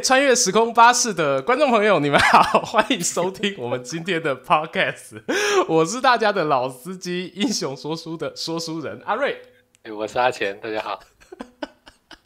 穿越时空巴士的观众朋友，你们好，欢迎收听我们今天的 Podcast。我是大家的老司机，英雄说书的说书人阿瑞。哎，我是阿钱，大家好。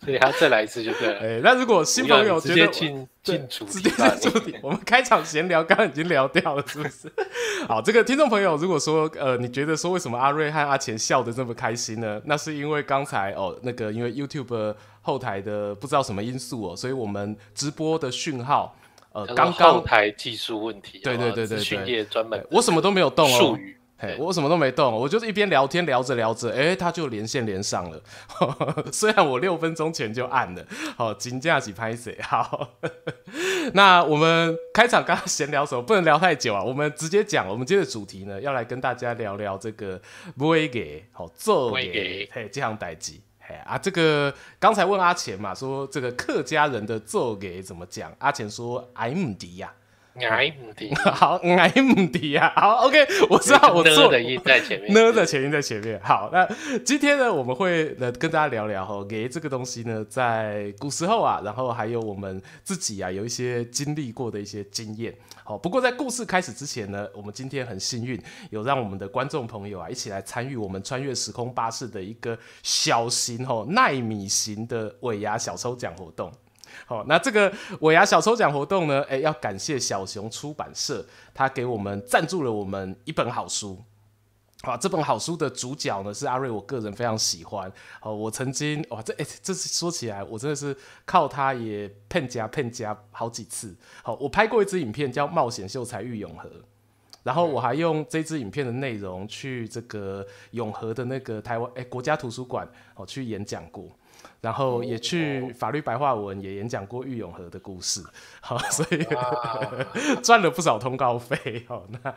所以还要再来一次就对了。哎，那如果新朋友直接进进主题，直接进主题，我们开场闲聊刚刚已经聊掉了，是不是？好，这个听众朋友，如果说呃，你觉得说为什么阿瑞和阿钱笑得这么开心呢？那是因为刚才哦，那个因为 YouTube 后台的不知道什么因素哦，所以我们直播的讯号呃，刚刚后台技术问题，对对对对对，专门我什么都没有动哦。术语嘿，我什么都没动，我就是一边聊天聊着聊着，哎，他就连线连上了。虽然我六分钟前就按了，好，金价几拍谁？好，那我们开场刚刚闲聊什么？不能聊太久啊，我们直接讲。我们今天的主题呢，要来跟大家聊聊这个买艺，好做给，嘿，这样代志。哎啊，这个刚才问阿钱嘛，说这个客家人的做给怎么讲？阿钱说 “M 迪呀。爱唔滴，好，爱唔滴啊，好，OK，我知道我做的音在前面，呢的前音在前面。好，那今天呢，我们会来跟大家聊聊哈，给这个东西呢，在古时候啊，然后还有我们自己啊，有一些经历过的一些经验。好，不过在故事开始之前呢，我们今天很幸运，有让我们的观众朋友啊，一起来参与我们穿越时空巴士的一个小型吼纳米型的尾牙小抽奖活动。好，那这个尾牙小抽奖活动呢，哎，要感谢小熊出版社，他给我们赞助了我们一本好书。好，这本好书的主角呢是阿瑞，我个人非常喜欢。哦，我曾经哇，这哎，这是说起来，我真的是靠他也骗家骗家好几次。好，我拍过一支影片叫《冒险秀才遇永和》，然后我还用这支影片的内容去这个永和的那个台湾哎国家图书馆哦去演讲过。然后也去法律白话文也演讲过郁永和的故事，好，所以 赚了不少通告费。好，那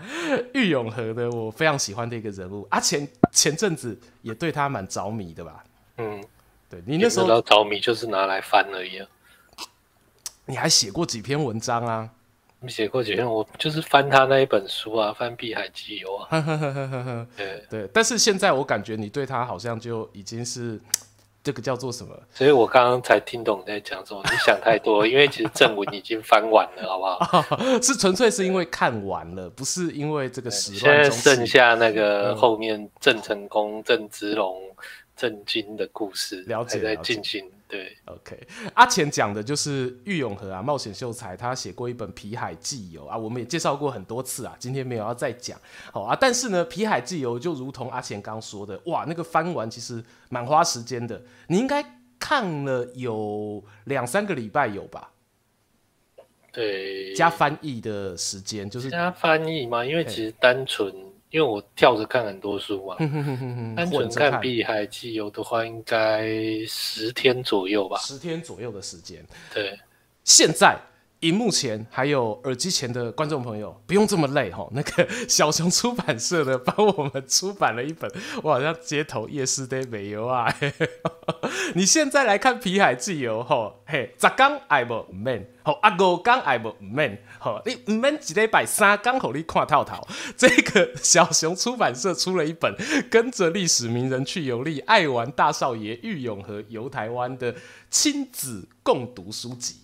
郁永和的我非常喜欢的一个人物啊，前前阵子也对他蛮着迷的吧？嗯，对你那时候着迷就是拿来翻而已啊。你还写过几篇文章啊？你写过几篇？我就是翻他那一本书啊，翻《碧海记游》啊。对对，但是现在我感觉你对他好像就已经是。这个叫做什么？所以我刚刚才听懂你在讲什么。你想太多，因为其实正文已经翻完了，好不好？是纯粹是因为看完了，不是因为这个时现在剩下那个后面郑成功、郑芝龙、郑经的故事，了解在进行。对，OK，阿钱讲的就是郁永和啊，冒险秀才，他写过一本《皮海纪游》啊，我们也介绍过很多次啊，今天没有要再讲，好啊。但是呢，《皮海纪游》就如同阿钱刚说的，哇，那个翻完其实蛮花时间的，你应该看了有两三个礼拜有吧？对，加翻译的时间就是加翻译嘛，因为其实单纯。因为我跳着看很多书嘛，单纯看《碧海纪游》的话，应该十天左右吧。十天左右的时间。对，现在荧幕前还有耳机前的观众朋友，不用这么累哈。那个小熊出版社的帮我们出版了一本，我好像街头夜市的美游啊。你现在来看《皮海纪游》吼，嘿，十天爱无唔免，好啊五天爱无唔免，好你唔免一礼拜三天好你看透透。这个小熊出版社出了一本跟着历史名人去游历，爱玩大少爷郁永和游台湾的亲子共读书籍。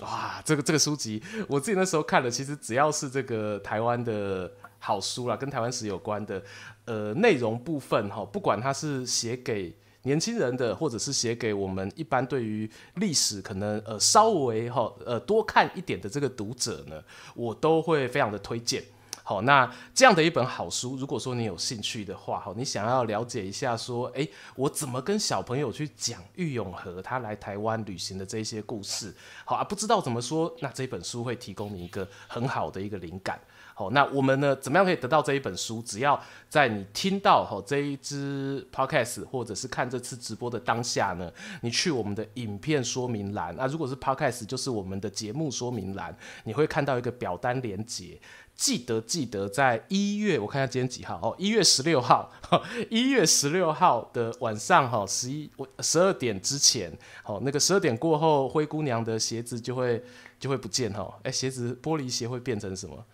哇，这个这个书籍我自己那时候看了，其实只要是这个台湾的好书啦，跟台湾史有关的，呃，内容部分哈，不管它是写给。年轻人的，或者是写给我们一般对于历史可能呃稍微哈呃多看一点的这个读者呢，我都会非常的推荐。好，那这样的一本好书，如果说你有兴趣的话，好，你想要了解一下说，哎，我怎么跟小朋友去讲郁永河他来台湾旅行的这些故事，好啊，不知道怎么说，那这本书会提供你一个很好的一个灵感。好，那我们呢，怎么样可以得到这一本书？只要在你听到吼这一支 podcast 或者是看这次直播的当下呢，你去我们的影片说明栏，那如果是 podcast 就是我们的节目说明栏，你会看到一个表单连接。记得记得在一月，我看一下今天几号哦，一月十六号，一月十六号的晚上哈，十一十二点之前，好，那个十二点过后，灰姑娘的鞋子就会就会不见哈，哎，鞋子玻璃鞋会变成什么？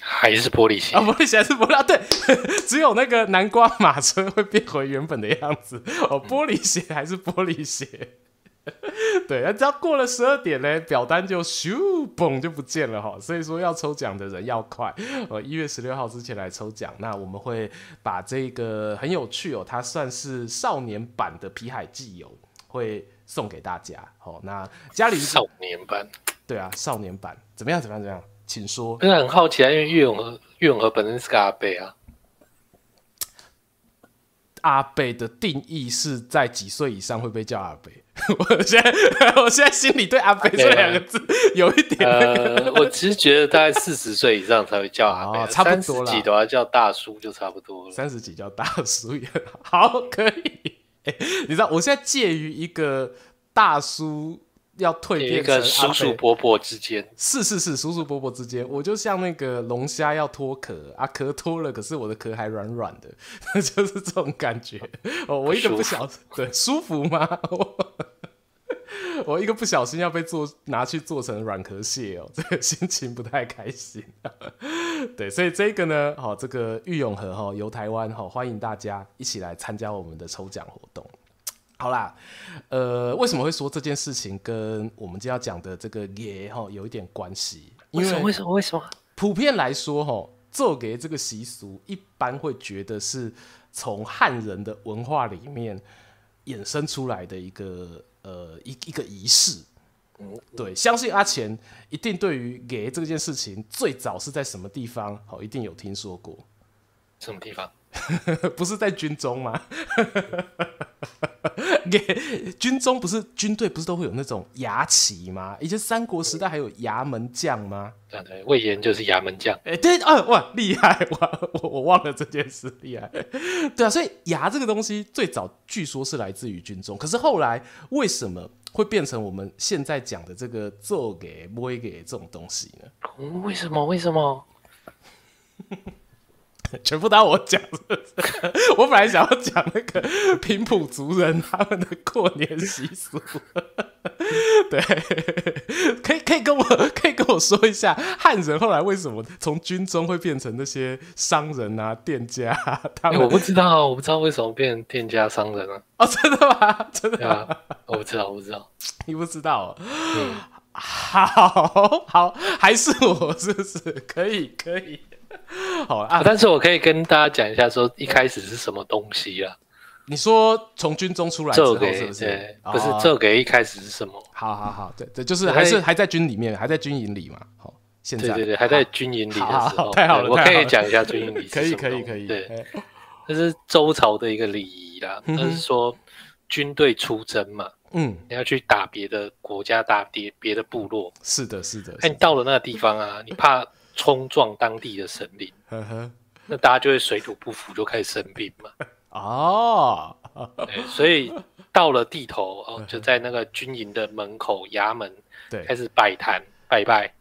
还是玻璃鞋啊？玻璃鞋还是玻璃啊？对，只有那个南瓜马车会变回原本的样子哦。玻璃鞋还是玻璃鞋？对，只要过了十二点呢，表单就咻嘣就不见了哈。所以说要抽奖的人要快，呃，一月十六号之前来抽奖。那我们会把这个很有趣哦，它算是少年版的皮海纪游，会送给大家。好，那家里少年版，对啊，少年版怎么样？怎么样？怎么样？请说。真的很好奇啊，因为岳永和岳永和本身是个阿贝啊。阿贝的定义是在几岁以上会被叫阿伯？我现在我现在心里对阿飞这两个字有一点、那个呃……我其实觉得大概四十岁以上才会叫阿飞，哦、差不多了。几的话叫大叔就差不多了。三十几叫大叔也好，可以。欸、你知道我现在介于一个大叔。要蜕变成叔叔伯伯之间，是是是，叔叔伯伯之间，我就像那个龙虾要脱壳啊，壳脱了，可是我的壳还软软的，就是这种感觉。哦，我一个不小心，对，舒服吗？我一个不小心要被做拿去做成软壳蟹哦，这个心情不太开心。对，所以这个呢，好，这个玉永和哈游台湾哈，欢迎大家一起来参加我们的抽奖活动。好啦，呃，为什么会说这件事情跟我们今天要讲的这个爷哈有一点关系？因为？为什么？为什么？普遍来说，哈，做给这个习俗，一般会觉得是从汉人的文化里面衍生出来的一个呃一一个仪式。嗯，对，相信阿钱一定对于给这件事情最早是在什么地方，好，一定有听说过。什么地方？不是在军中吗？给军中不是军队不是都会有那种牙旗吗？以前三国时代还有牙门将吗？对对，魏延就是牙门将。哎、欸，对啊，哇，厉害哇！我我忘了这件事，厉害。对啊，所以牙这个东西最早据说是来自于军中，可是后来为什么会变成我们现在讲的这个做给摸给这种东西呢？为什么？为什么？全部都要我讲，我本来想要讲那个平埔族人他们的过年习俗，对，可以可以跟我可以跟我说一下汉人后来为什么从军中会变成那些商人啊、店家？他们、欸、我不知道，我不知道为什么变成店家、商人啊？哦，真的吗？真的吗？啊、我不知道，我不知道，你不知道、喔？嗯，好好，还是我是不是可以可以？好啊，但是我可以跟大家讲一下，说一开始是什么东西啊？你说从军中出来之后是不是？对，不是这个一开始是什么？好好好，对对，就是还是还在军里面，还在军营里嘛。好，现在对对对，还在军营里的时候，太好了，我可以讲一下军营里。可以可以可以，对，这是周朝的一个礼仪啦。那是说军队出征嘛，嗯，你要去打别的国家，打别别的部落。是的，是的。哎，你到了那个地方啊，你怕。冲撞当地的神灵，那大家就会水土不服，就开始生病嘛。哦，对，所以到了地头哦，就在那个军营的门口衙门，对，开始摆摊拜拜，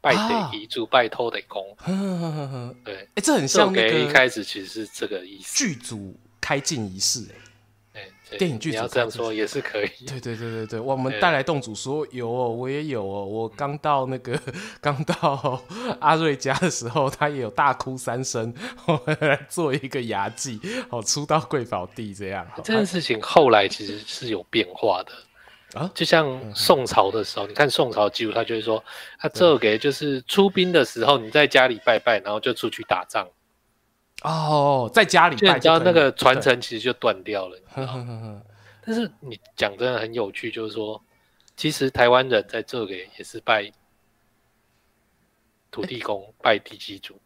拜得遗嘱，拜托的公。对，哎、欸，这很像那个一开始其实是这个意思，剧组开镜仪式、欸。电影剧组要这样说也是可以。对对对对对，我们带来洞主说有哦，我也有哦。我刚到那个刚到阿瑞家的时候，他也有大哭三声，我们来做一个牙祭，好出到贵宝地这样。这件事情后来其实是有变化的啊，就像宋朝的时候，你看宋朝记录，他就会说，他这个就是出兵的时候，你在家里拜拜，然后就出去打仗。哦，在家里拜，你知道那个传承其实就断掉了。但是你讲真的很有趣，就是说，其实台湾人在这里也是拜土地公、欸、拜地基主。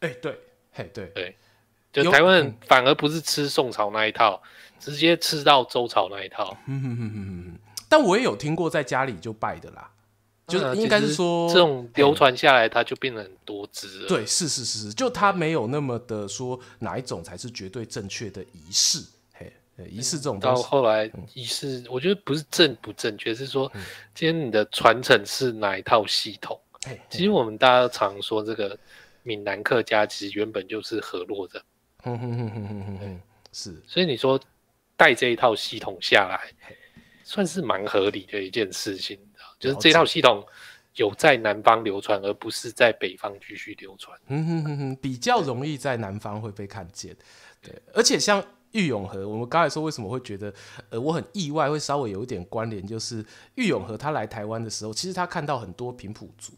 哎、欸，对，嘿，对对，就台湾人反而不是吃宋朝那一套，直接吃到周朝那一套。但我也有听过在家里就拜的啦。就是应该是说，这种流传下来，它就变得很多支了。对，是是是是，就它没有那么的说哪一种才是绝对正确的仪式。嘿，仪式这种东西到后来仪式，我觉得不是正不正确，是说今天你的传承是哪一套系统。其实我们大家都常说，这个闽南客家其实原本就是河洛的。嗯哼哼哼哼哼，是。所以你说带这一套系统下来，算是蛮合理的一件事情。就是这套系统有在南方流传，而不是在北方继续流传。嗯哼哼哼，比较容易在南方会被看见。对，而且像玉永和，我们刚才说为什么会觉得，呃，我很意外，会稍微有一点关联，就是玉永和他来台湾的时候，其实他看到很多平埔族，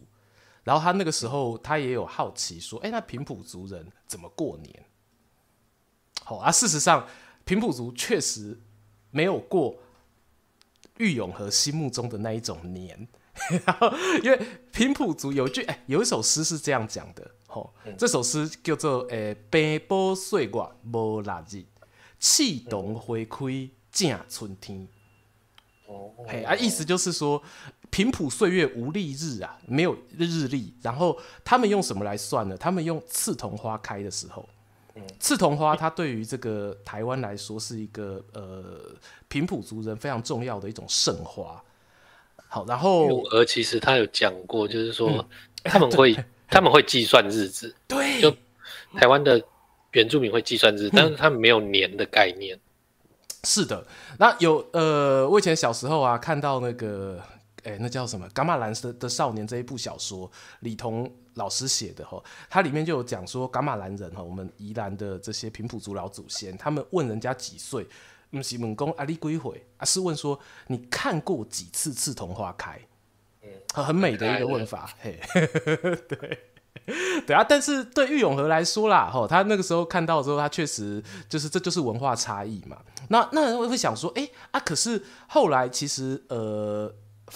然后他那个时候他也有好奇说，哎，那平埔族人怎么过年？好啊，事实上平埔族确实没有过郁永和心目中的那一种年，然后因为平埔族有一句哎，有一首诗是这样讲的，吼，这首诗叫做诶，平埔岁月无六日。气动花开正春天，哦，嘿啊，意思就是说，平埔岁月无历日啊，没有日历。然后他们用什么来算呢？他们用刺桐花开的时候，刺桐花它对于这个台湾来说是一个呃平埔族人非常重要的一种圣花。好，然后永和其实他有讲过，就是说、嗯、他们会 他们会计算日子，对，就台湾的。原住民会计算日子，但是他们没有年的概念。嗯、是的，那有呃，我以前小时候啊，看到那个，哎、欸，那叫什么《伽马兰的的少年》这一部小说，李彤老师写的哈，它里面就有讲说，伽马兰人哈，我们宜兰的这些平埔族老祖先，他们问人家几岁，不是问公阿里归回，而是问说你看过几次刺桐花开？嗯，很美的一个问法，嘿，对。对啊，但是对郁永和来说啦，吼，他那个时候看到之后，他确实就是这就是文化差异嘛。那那人会想说，哎、欸、啊，可是后来其实呃，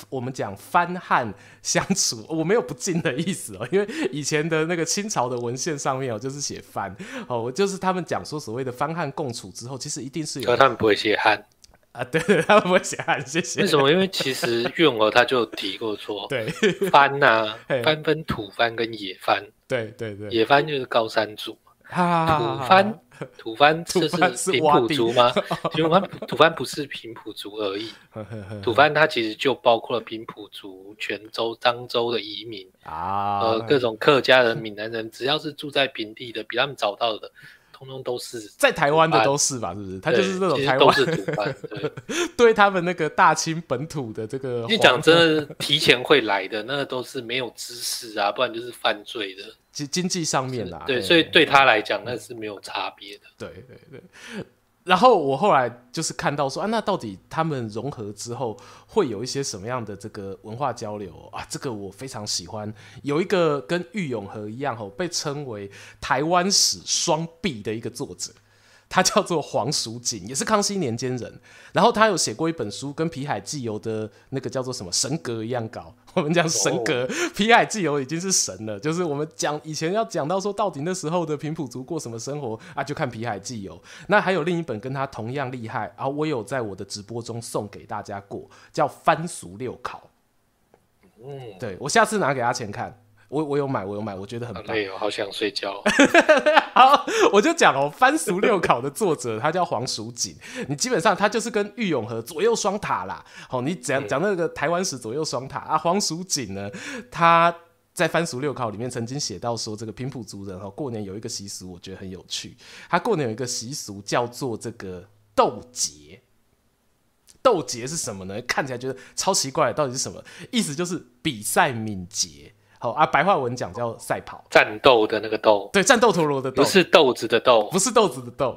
我们讲番汉相处，我没有不敬的意思哦，因为以前的那个清朝的文献上面哦，就是写番哦，就是他们讲说所谓的番汉共处之后，其实一定是有，他们不会写汉。啊，对，他们不会写汉，谢谢。为什么？因为其实郁永河他就提过说，对，番呐、啊，番分土番跟野番，对对对，野番就是高山族，土蕃 土蕃这是平埔族吗？土蕃土蕃不是平埔族而已，土蕃它其实就包括了平埔族、泉州、漳州的移民啊，呃，各种客家人、闽南人，只要是住在平地的，比他们早到的。通通都是在台湾的都是吧，是不是？他就是那种台湾 对，对他们那个大清本土的这个，你讲真的，提前会来的，那个都是没有知识啊，不然就是犯罪的，经经济上面啦，对，所以对他来讲那是没有差别的，对对对。然后我后来就是看到说啊，那到底他们融合之后会有一些什么样的这个文化交流啊？这个我非常喜欢。有一个跟郁永河一样哦，被称为台湾史双璧的一个作者。他叫做黄蜀锦，也是康熙年间人。然后他有写过一本书，跟《皮海纪游》的那个叫做什么神格一样高。我们讲神格，哦《皮海纪游》已经是神了。就是我们讲以前要讲到说，到底那时候的平埔族过什么生活啊，就看《皮海纪游》。那还有另一本跟他同样厉害，然后我有在我的直播中送给大家过，叫《番俗六考》。嗯，对，我下次拿给阿钱看。我我有买，我有买，我觉得很棒。累哦，好想睡觉。好，我就讲哦，《番薯六 考》的作者他叫黄蜀锦，你基本上他就是跟玉永和左右双塔啦。好，你讲讲那个台湾史左右双塔啊，黄蜀锦呢，他在《番薯六考》里面曾经写到说，这个平埔族人哈过年有一个习俗，我觉得很有趣。他过年有一个习俗叫做这个斗节，斗节是什么呢？看起来觉得超奇怪，到底是什么？意思就是比赛敏捷。好啊，白话文讲叫赛跑，战斗的那个斗，对，战斗陀螺的斗，不是豆子的豆，不是豆子的豆，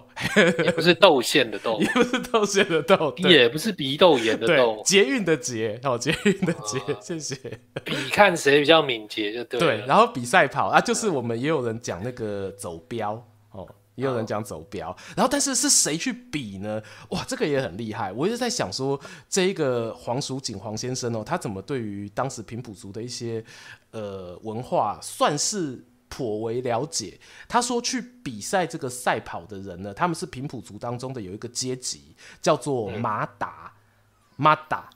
也不是豆馅的豆，也不是豆馅的豆，也不是鼻窦炎的豆，捷运的捷，好，捷运的捷，谢谢。比看谁比较敏捷就对。对，然后比赛跑啊，就是我们也有人讲那个走标哦。也有人讲走标，然后但是是谁去比呢？哇，这个也很厉害。我一直在想说，这一个黄蜀锦黄先生哦，他怎么对于当时平埔族的一些呃文化算是颇为了解？他说去比赛这个赛跑的人呢，他们是平埔族当中的有一个阶级叫做马达，马达。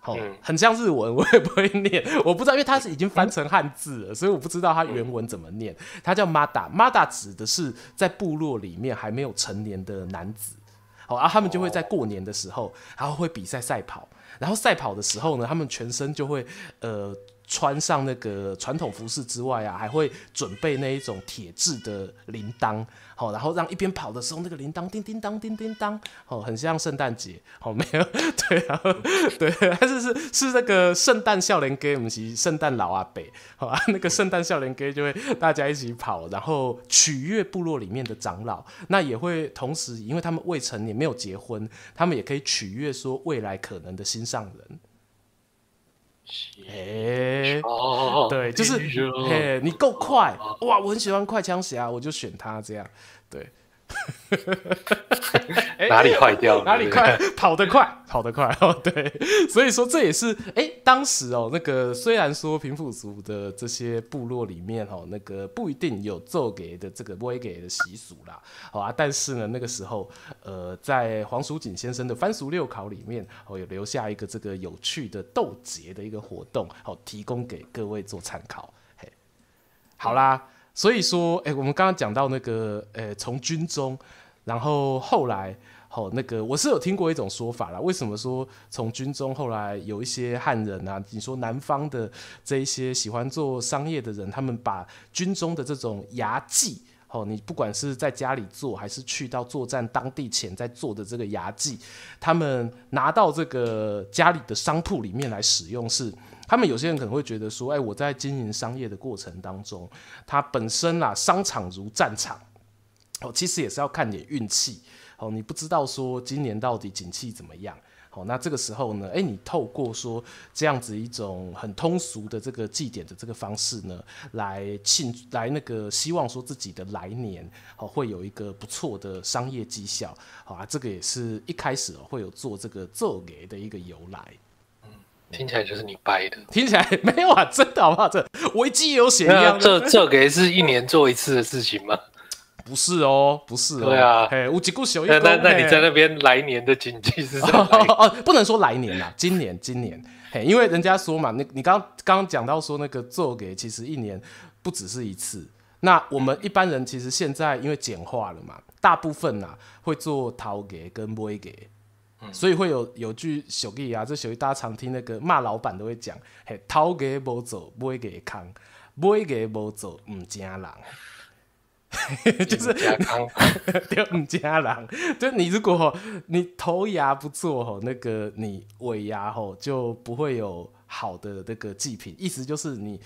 好，很像日文，我也不会念，我不知道，因为它是已经翻成汉字了，所以我不知道它原文怎么念。它叫 Mada，Mada 指的是在部落里面还没有成年的男子。好，然后他们就会在过年的时候，然后会比赛赛跑，然后赛跑的时候呢，他们全身就会呃穿上那个传统服饰之外啊，还会准备那一种铁制的铃铛，好，然后让一边跑的时候那个铃铛叮叮当叮叮当，哦，很像圣诞节，好，没有，对啊，对，还是是是那个圣诞少年家，不是圣诞老阿伯，好啊，那个圣诞少年家就会大家一起跑，然后取悦部落里面的长老，那也会同时，因为他们未成年没有结婚，他们也可以取悦说未来可能的心上人。哎，对，就是，嘿，你够快，哇，我很喜欢快枪侠，我就选他这样，对。哪里坏掉了？哪里快？跑得快，跑得快哦。对，所以说这也是哎、欸，当时哦，那个虽然说平埔族的这些部落里面哦，那个不一定有奏给的这个不会给的习俗啦，好啊，但是呢，那个时候呃，在黄蜀锦先生的番俗六考里面哦，有留下一个这个有趣的斗节的一个活动，好，提供给各位做参考。嘿，好啦。所以说，哎、欸，我们刚刚讲到那个，呃、欸，从军中，然后后来，好、那个我是有听过一种说法啦。为什么说从军中后来有一些汉人啊？你说南方的这一些喜欢做商业的人，他们把军中的这种牙祭，好、喔，你不管是在家里做，还是去到作战当地前在做的这个牙祭，他们拿到这个家里的商铺里面来使用是。他们有些人可能会觉得说，哎，我在经营商业的过程当中，它本身啦，商场如战场，哦，其实也是要看点运气，哦，你不知道说今年到底景气怎么样，好，那这个时候呢，哎，你透过说这样子一种很通俗的这个祭典的这个方式呢，来庆来那个希望说自己的来年，好，会有一个不错的商业绩效，好啊，这个也是一开始会有做这个奏给的一个由来。听起来就是你掰的，听起来没有啊，真的好不好？这维基有写一样，这这给是一年做一次的事情吗？不是哦，不是哦。对啊，哎，无几股小那那那你在那边来年的经济是什么？哦哦，不能说来年啦，今年今年，嘿，因为人家说嘛，你你刚刚讲到说那个做给其实一年不只是一次。那我们一般人其实现在因为简化了嘛，大部分啊会做头给跟尾给。所以会有有句俗语啊，这俗语大家常听，那个骂老板都会讲，嘿，头家无做，尾家空，尾家无做，唔惊人，就是 对唔惊人，就你如果你头牙不做吼，那个你尾牙吼就不会有好的那个祭品，意思就是你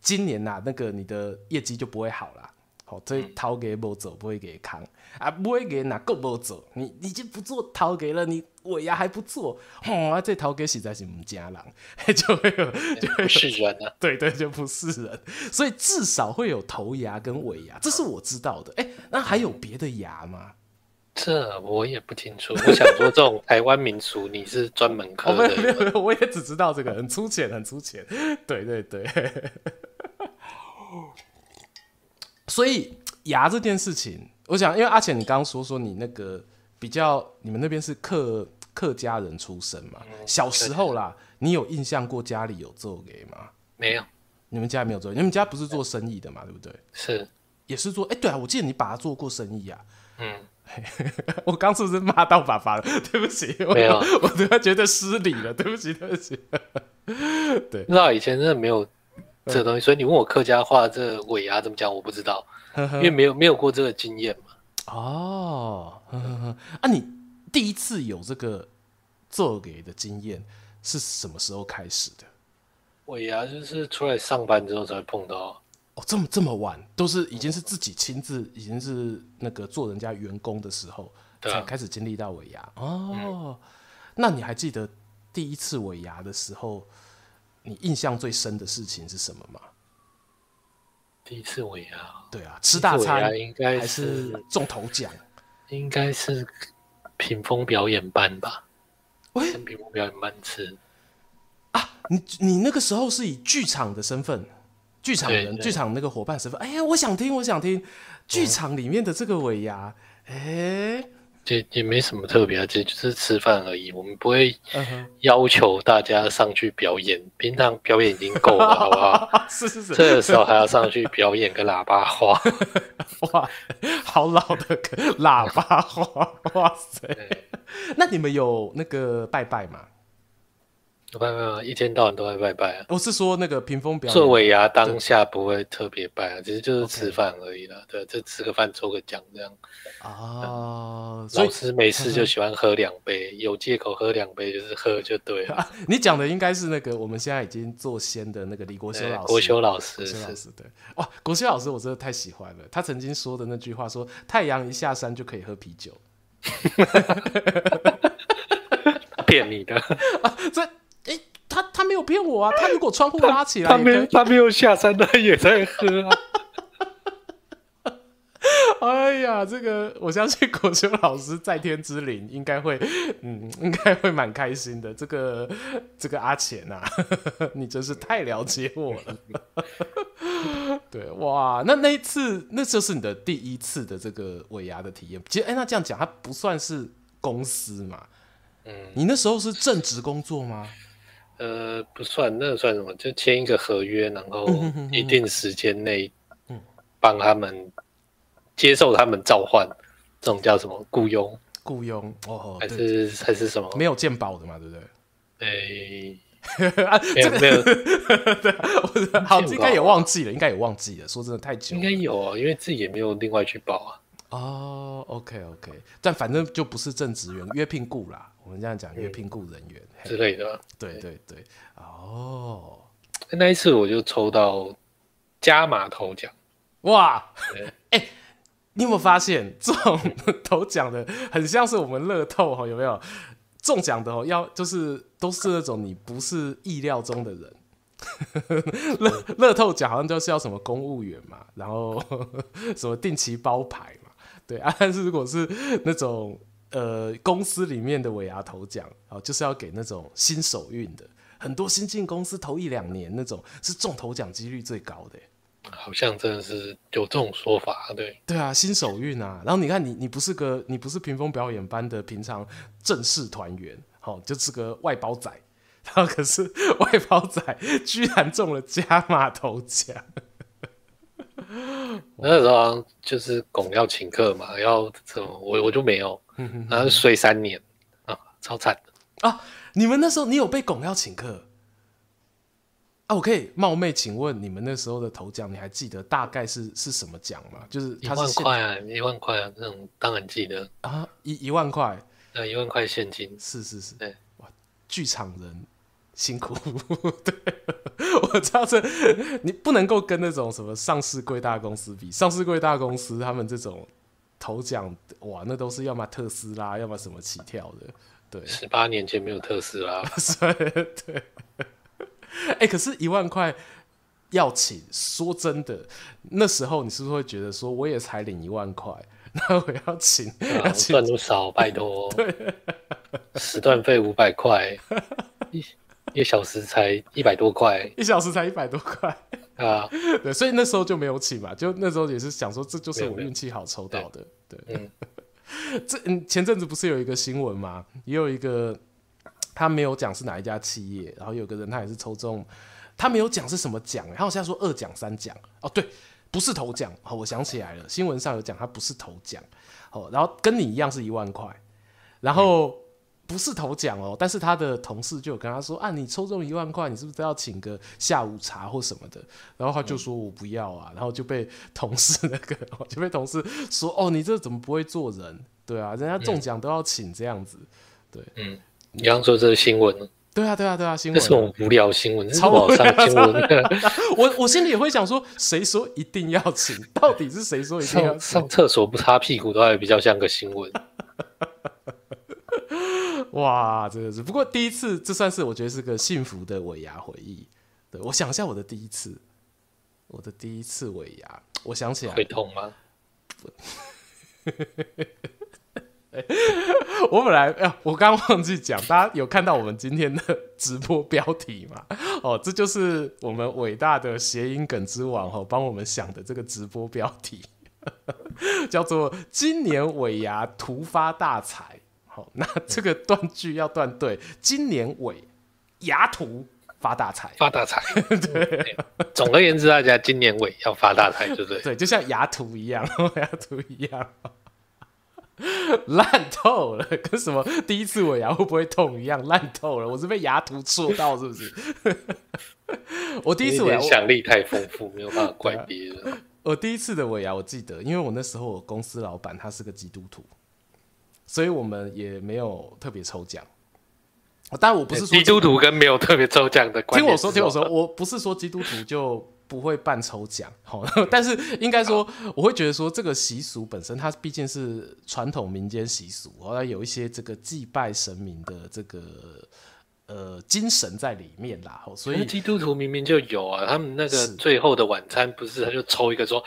今年呐、啊，那个你的业绩就不会好了。好，所以头家无做，尾家空。啊，尾家哪够不做？你你就不做头家了，你尾牙还不做，吼、哦，啊，这头家实在是唔惊人，就会有就会是人啊，对对，就不是人，所以至少会有头牙跟尾牙，这是我知道的。哎、欸，那还有别的牙吗？这我也不清楚。我想说，这种台湾民俗，你是专门科的、哦？没有没有，我也只知道这个，很粗浅，很粗浅。对 对对，所以牙这件事情。我想，因为阿浅，你刚刚说说你那个比较，你们那边是客客家人出身嘛？小时候啦，你有印象过家里有做给吗？没有，你们家没有做，你们家不是做生意的嘛？对不对？是，也是做。哎，对啊，我记得你爸做过生意啊。嗯，我刚是不是骂到爸爸了？对不起，没有，我突然觉得失礼了，对不起，对不起。对，那以前真的没有这个东西，所以你问我客家话这尾牙怎么讲，我不知道。因为没有没有过这个经验嘛。哦，呵呵啊，你第一次有这个做给的经验是什么时候开始的？尾牙就是出来上班之后才碰到。哦，这么这么晚，都是已经是自己亲自，已经是那个做人家员工的时候，才开始经历到尾牙。哦、嗯，那你还记得第一次尾牙的时候，你印象最深的事情是什么吗？第一次尾牙，对啊，吃大餐应该还是中头奖，应该是屏风表演班吧？喂，屏风表演班吃啊？你你那个时候是以剧场的身份，剧场人，剧场那个伙伴身份？哎呀，我想听，我想听剧场里面的这个尾牙，哎、也也没什么特别啊，这就是吃饭而已。我们不会要求大家上去表演，平常表演已经够了，好不好？是是是，这个时候还要上去表演个喇叭花，哇，好老的喇叭花，哇塞！那你们有那个拜拜吗？拜拜，一天到晚都在拜拜啊！我是说那个屏风表演做尾牙当下不会特别拜啊，其实就是吃饭而已啦。对，就吃个饭抽个奖这样。啊，老师没事就 喜欢喝两杯，有借口喝两杯就是喝就对了。你讲的应该是那个我们现在已经做仙的那个李国修老师。国修老师，国修老师对。哇，国修老师我真的太喜欢了。他曾经说的那句话说：“太阳一下山就可以喝啤酒。”骗你的 啊！这。他他没有骗我啊！他如果窗户拉起来，他没他没有下山，他也在喝啊！哎呀，这个我相信国修老师在天之灵应该会，嗯，应该会蛮开心的。这个这个阿钱啊，你真是太了解我了。对哇，那那一次那就是你的第一次的这个尾牙的体验。其实，哎，那这样讲，它不算是公司嘛？嗯，你那时候是正职工作吗？呃，不算，那个算什么？就签一个合约，然后一定时间内，嗯，帮他们接受他们召唤，这种叫什么？雇佣？雇佣？哦，还是还是什么？没有鉴保的嘛，对不对？哎，啊，这个没有，对，好，应该也忘记了，应该也忘记了。说真的，太久，应该有啊，因为自己也没有另外去报啊。哦，OK OK，但反正就不是正职员，约聘雇啦。我们这样讲，约聘雇人员之类的。对对对，哦，那一次我就抽到加码头奖，哇！哎，你有没有发现这种头奖的很像是我们乐透哈？有没有中奖的哦？要就是都是那种你不是意料中的人。乐乐透奖好像就是要什么公务员嘛，然后 什么定期包牌。对啊，但是如果是那种呃公司里面的尾牙头奖啊，就是要给那种新手运的，很多新进公司头一两年那种是中头奖几率最高的。好像真的是有这种说法，对。对啊，新手运啊，然后你看你你不是个你不是屏风表演班的平常正式团员，好，就是个外包仔，然后可是外包仔居然中了加码头奖。那时候就是拱要请客嘛，要什么我我就没有，然后睡三年啊，超惨的啊！你们那时候你有被拱要请客啊？我可以冒昧请问你们那时候的头奖，你还记得大概是是什么奖吗？就是一万块啊，一万块啊，那种当然记得啊，一一万块，呃，一万块现金，是是是，对，哇，剧场人。辛苦，对，我知道这你不能够跟那种什么上市贵大公司比，上市贵大公司他们这种头奖哇，那都是要么特斯拉，要么什么起跳的，对。十八年前没有特斯拉，对。哎、欸，可是一万块要请，说真的，那时候你是不是会觉得说，我也才领一万块，那我要请，啊、赚多少？拜托，对，时段费五百块。一小时才一百多块，一小时才一百多块 啊！对，所以那时候就没有请嘛，就那时候也是想说，这就是我运气好抽到的。对，这嗯，前阵子不是有一个新闻吗？也有一个他没有讲是哪一家企业，然后有个人他也是抽中，他没有讲是什么奖，然后现在说二奖三奖哦，对，不是头奖，好，我想起来了，新闻上有讲他不是头奖，好，然后跟你一样是一万块，然后。嗯不是头奖哦，但是他的同事就有跟他说啊，你抽中一万块，你是不是都要请个下午茶或什么的？然后他就说我不要啊，然后就被同事那个 就被同事说哦，你这怎么不会做人？对啊，人家中奖都要请这样子。对，嗯，你刚刚说这个新闻，对啊，对啊，对啊，新闻，这是种无聊新闻，超无聊新闻。我我心里也会想说，谁说一定要请？到底是谁说一定要请？上厕所不擦屁股都还比较像个新闻。哇，真的是！不过第一次，这算是我觉得是个幸福的尾牙回忆。对，我想一下我的第一次，我的第一次尾牙，我想起来会痛吗？我本来，哎，我刚刚忘记讲，大家有看到我们今天的直播标题吗？哦，这就是我们伟大的谐音梗之王哦，帮我们想的这个直播标题，叫做“今年尾牙突发大财”。好，那这个断句要断对。今年尾牙图发大财，发大财。对，总而言之，大家今年尾要发大财，对不对？对，就像牙图一样，牙图一样。烂透了，跟什么第一次尾牙会不会痛一样，烂透了。我是被牙图戳到，是不是？我第一次尾牙想象力太丰富，没有办法怪别人。我第一次的尾牙，我记得，因为我那时候我公司老板他是个基督徒，所以我们也没有特别抽奖。当然，我不是说基督徒跟没有特别抽奖的关系。听我说，听我说，我不是说基督徒就不会办抽奖，好，但是应该说，我会觉得说，这个习俗本身它毕竟是传统民间习俗，后来有一些这个祭拜神明的这个呃精神在里面啦。所以基督徒明明就有啊，他们那个最后的晚餐不是他就抽一个说。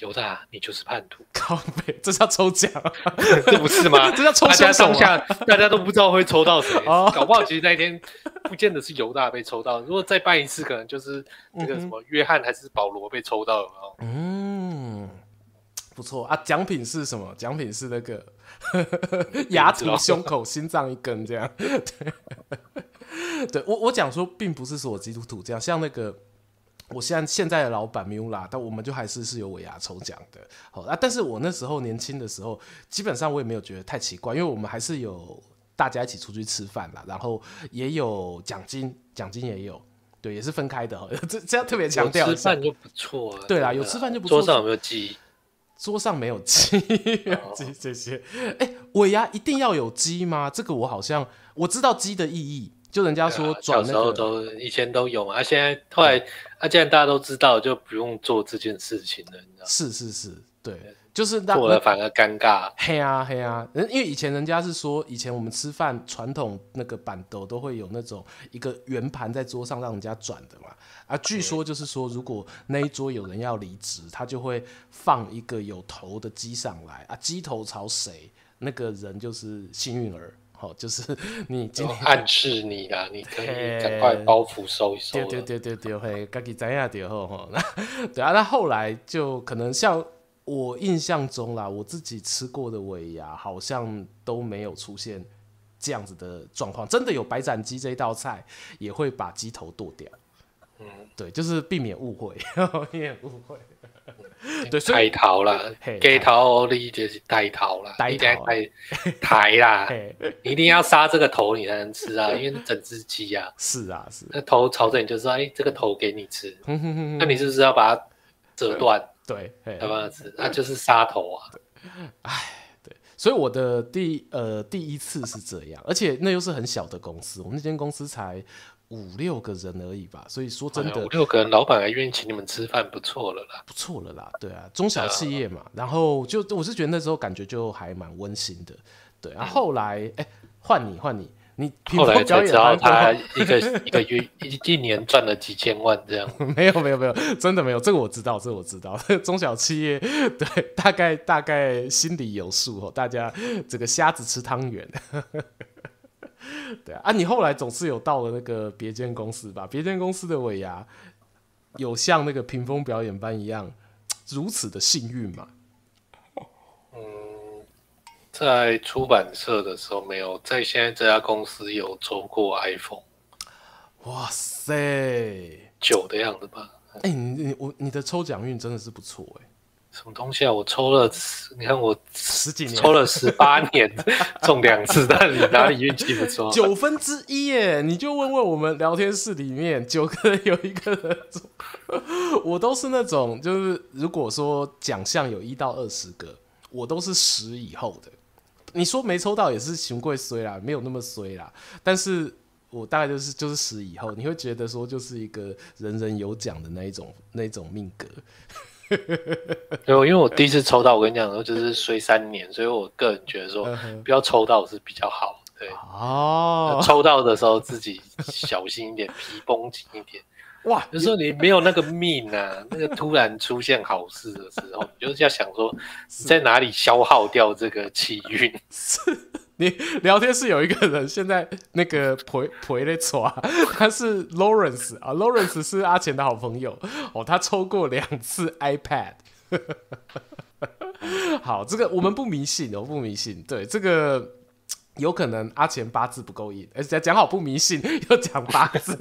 犹大，你就是叛徒！靠北，这叫抽奖，这不是吗？这叫抽奖。大家当下大家都不知道会抽到谁，哦、搞不好其实那一天不见得是犹大被抽到。如果再办一次，可能就是那个什么约翰还是保罗被抽到了。嗯，不错啊。奖品是什么？奖品是那个牙齿、胸口、心脏一根这样。对，对我我讲说，并不是说我基督徒这样，像那个。我现在现在的老板米乌拉，但我们就还是是有尾牙抽奖的，好啊。但是我那时候年轻的时候，基本上我也没有觉得太奇怪，因为我们还是有大家一起出去吃饭啦，然后也有奖金，奖金也有，对，也是分开的哈。这这样特别强调，吃饭就不错啊。对啦，有吃饭就不错。桌上有没有鸡？桌上没有鸡，这这些。哎、欸，尾牙一定要有鸡吗？这个我好像我知道鸡的意义。就人家说转、那时候都以前都有嘛，啊，现在后来啊，既然大家都知道，就不用做这件事情了，你知道？是是是，对，就是做了反而尴尬。嘿啊嘿啊，人因为以前人家是说，以前我们吃饭传统那个板斗都会有那种一个圆盘在桌上让人家转的嘛，啊，据说就是说，如果那一桌有人要离职，他就会放一个有头的鸡上来啊，鸡头朝谁，那个人就是幸运儿。哦，就是 你今天暗示你啦，你可以赶快包袱收一收。对对对对对，嘿，自己知道就好哈。对啊，那后来就可能像我印象中啦，我自己吃过的尾牙好像都没有出现这样子的状况。真的有白斩鸡这一道菜，也会把鸡头剁掉。嗯，对，就是避免误会，避免误会。对，抬头啦，鸡头你就是抬头啦，一定要抬抬 啦，你一定要杀这个头你才能吃啊，因为整只鸡啊，是啊是，那头朝着你就说，哎，这个头给你吃，那你是不是要把它折断？对，要不要吃，那就是杀头啊。哎，对，所以我的第呃第一次是这样，而且那又是很小的公司，我们那间公司才。五六个人而已吧，所以说真的，五六个人，老板还愿意请你们吃饭，不错了啦，不错了啦，对啊，中小企业嘛，然后就我是觉得那时候感觉就还蛮温馨的，对啊，后来哎，换你换你，你后来才知道他 一个一个月一一年赚了几千万这样，没有没有没有，真的没有，这个我知道，这个我知道，中小企业对，大概大概心里有数哦，大家这个虾子吃汤圆。对啊，啊，你后来总是有到了那个别间公司吧？别间公司的尾牙有像那个屏风表演班一样如此的幸运吗？嗯，在出版社的时候没有，在现在这家公司有抽过 iPhone。哇塞，九的样子吧？哎、欸，你你我你的抽奖运真的是不错哎、欸。什么东西啊？我抽了，你看我十几年抽了十八年，中两次，但你哪里运气不错？九分之一耶！你就问问我们聊天室里面九个人有一个人中，我都是那种，就是如果说奖项有一到二十个，我都是十以后的。你说没抽到也是穷贵衰啦，没有那么衰啦。但是我大概就是就是十以后，你会觉得说就是一个人人有奖的那一种那一种命格。对，因为我第一次抽到，我跟你讲，就是衰三年，所以我个人觉得说，不要抽到是比较好。对，哦，抽到的时候自己小心一点，皮绷紧一点。哇，有时候你没有那个命啊，那个突然出现好事的时候，你就是要想说你在哪里消耗掉这个气运。你聊天室有一个人，现在那个陪陪的抓，他是 Lawrence 啊，Lawrence 是阿钱的好朋友哦，他抽过两次 iPad。好，这个我们不迷信哦，不迷信。对，这个有可能阿钱八字不够硬，而且讲好不迷信又讲八字。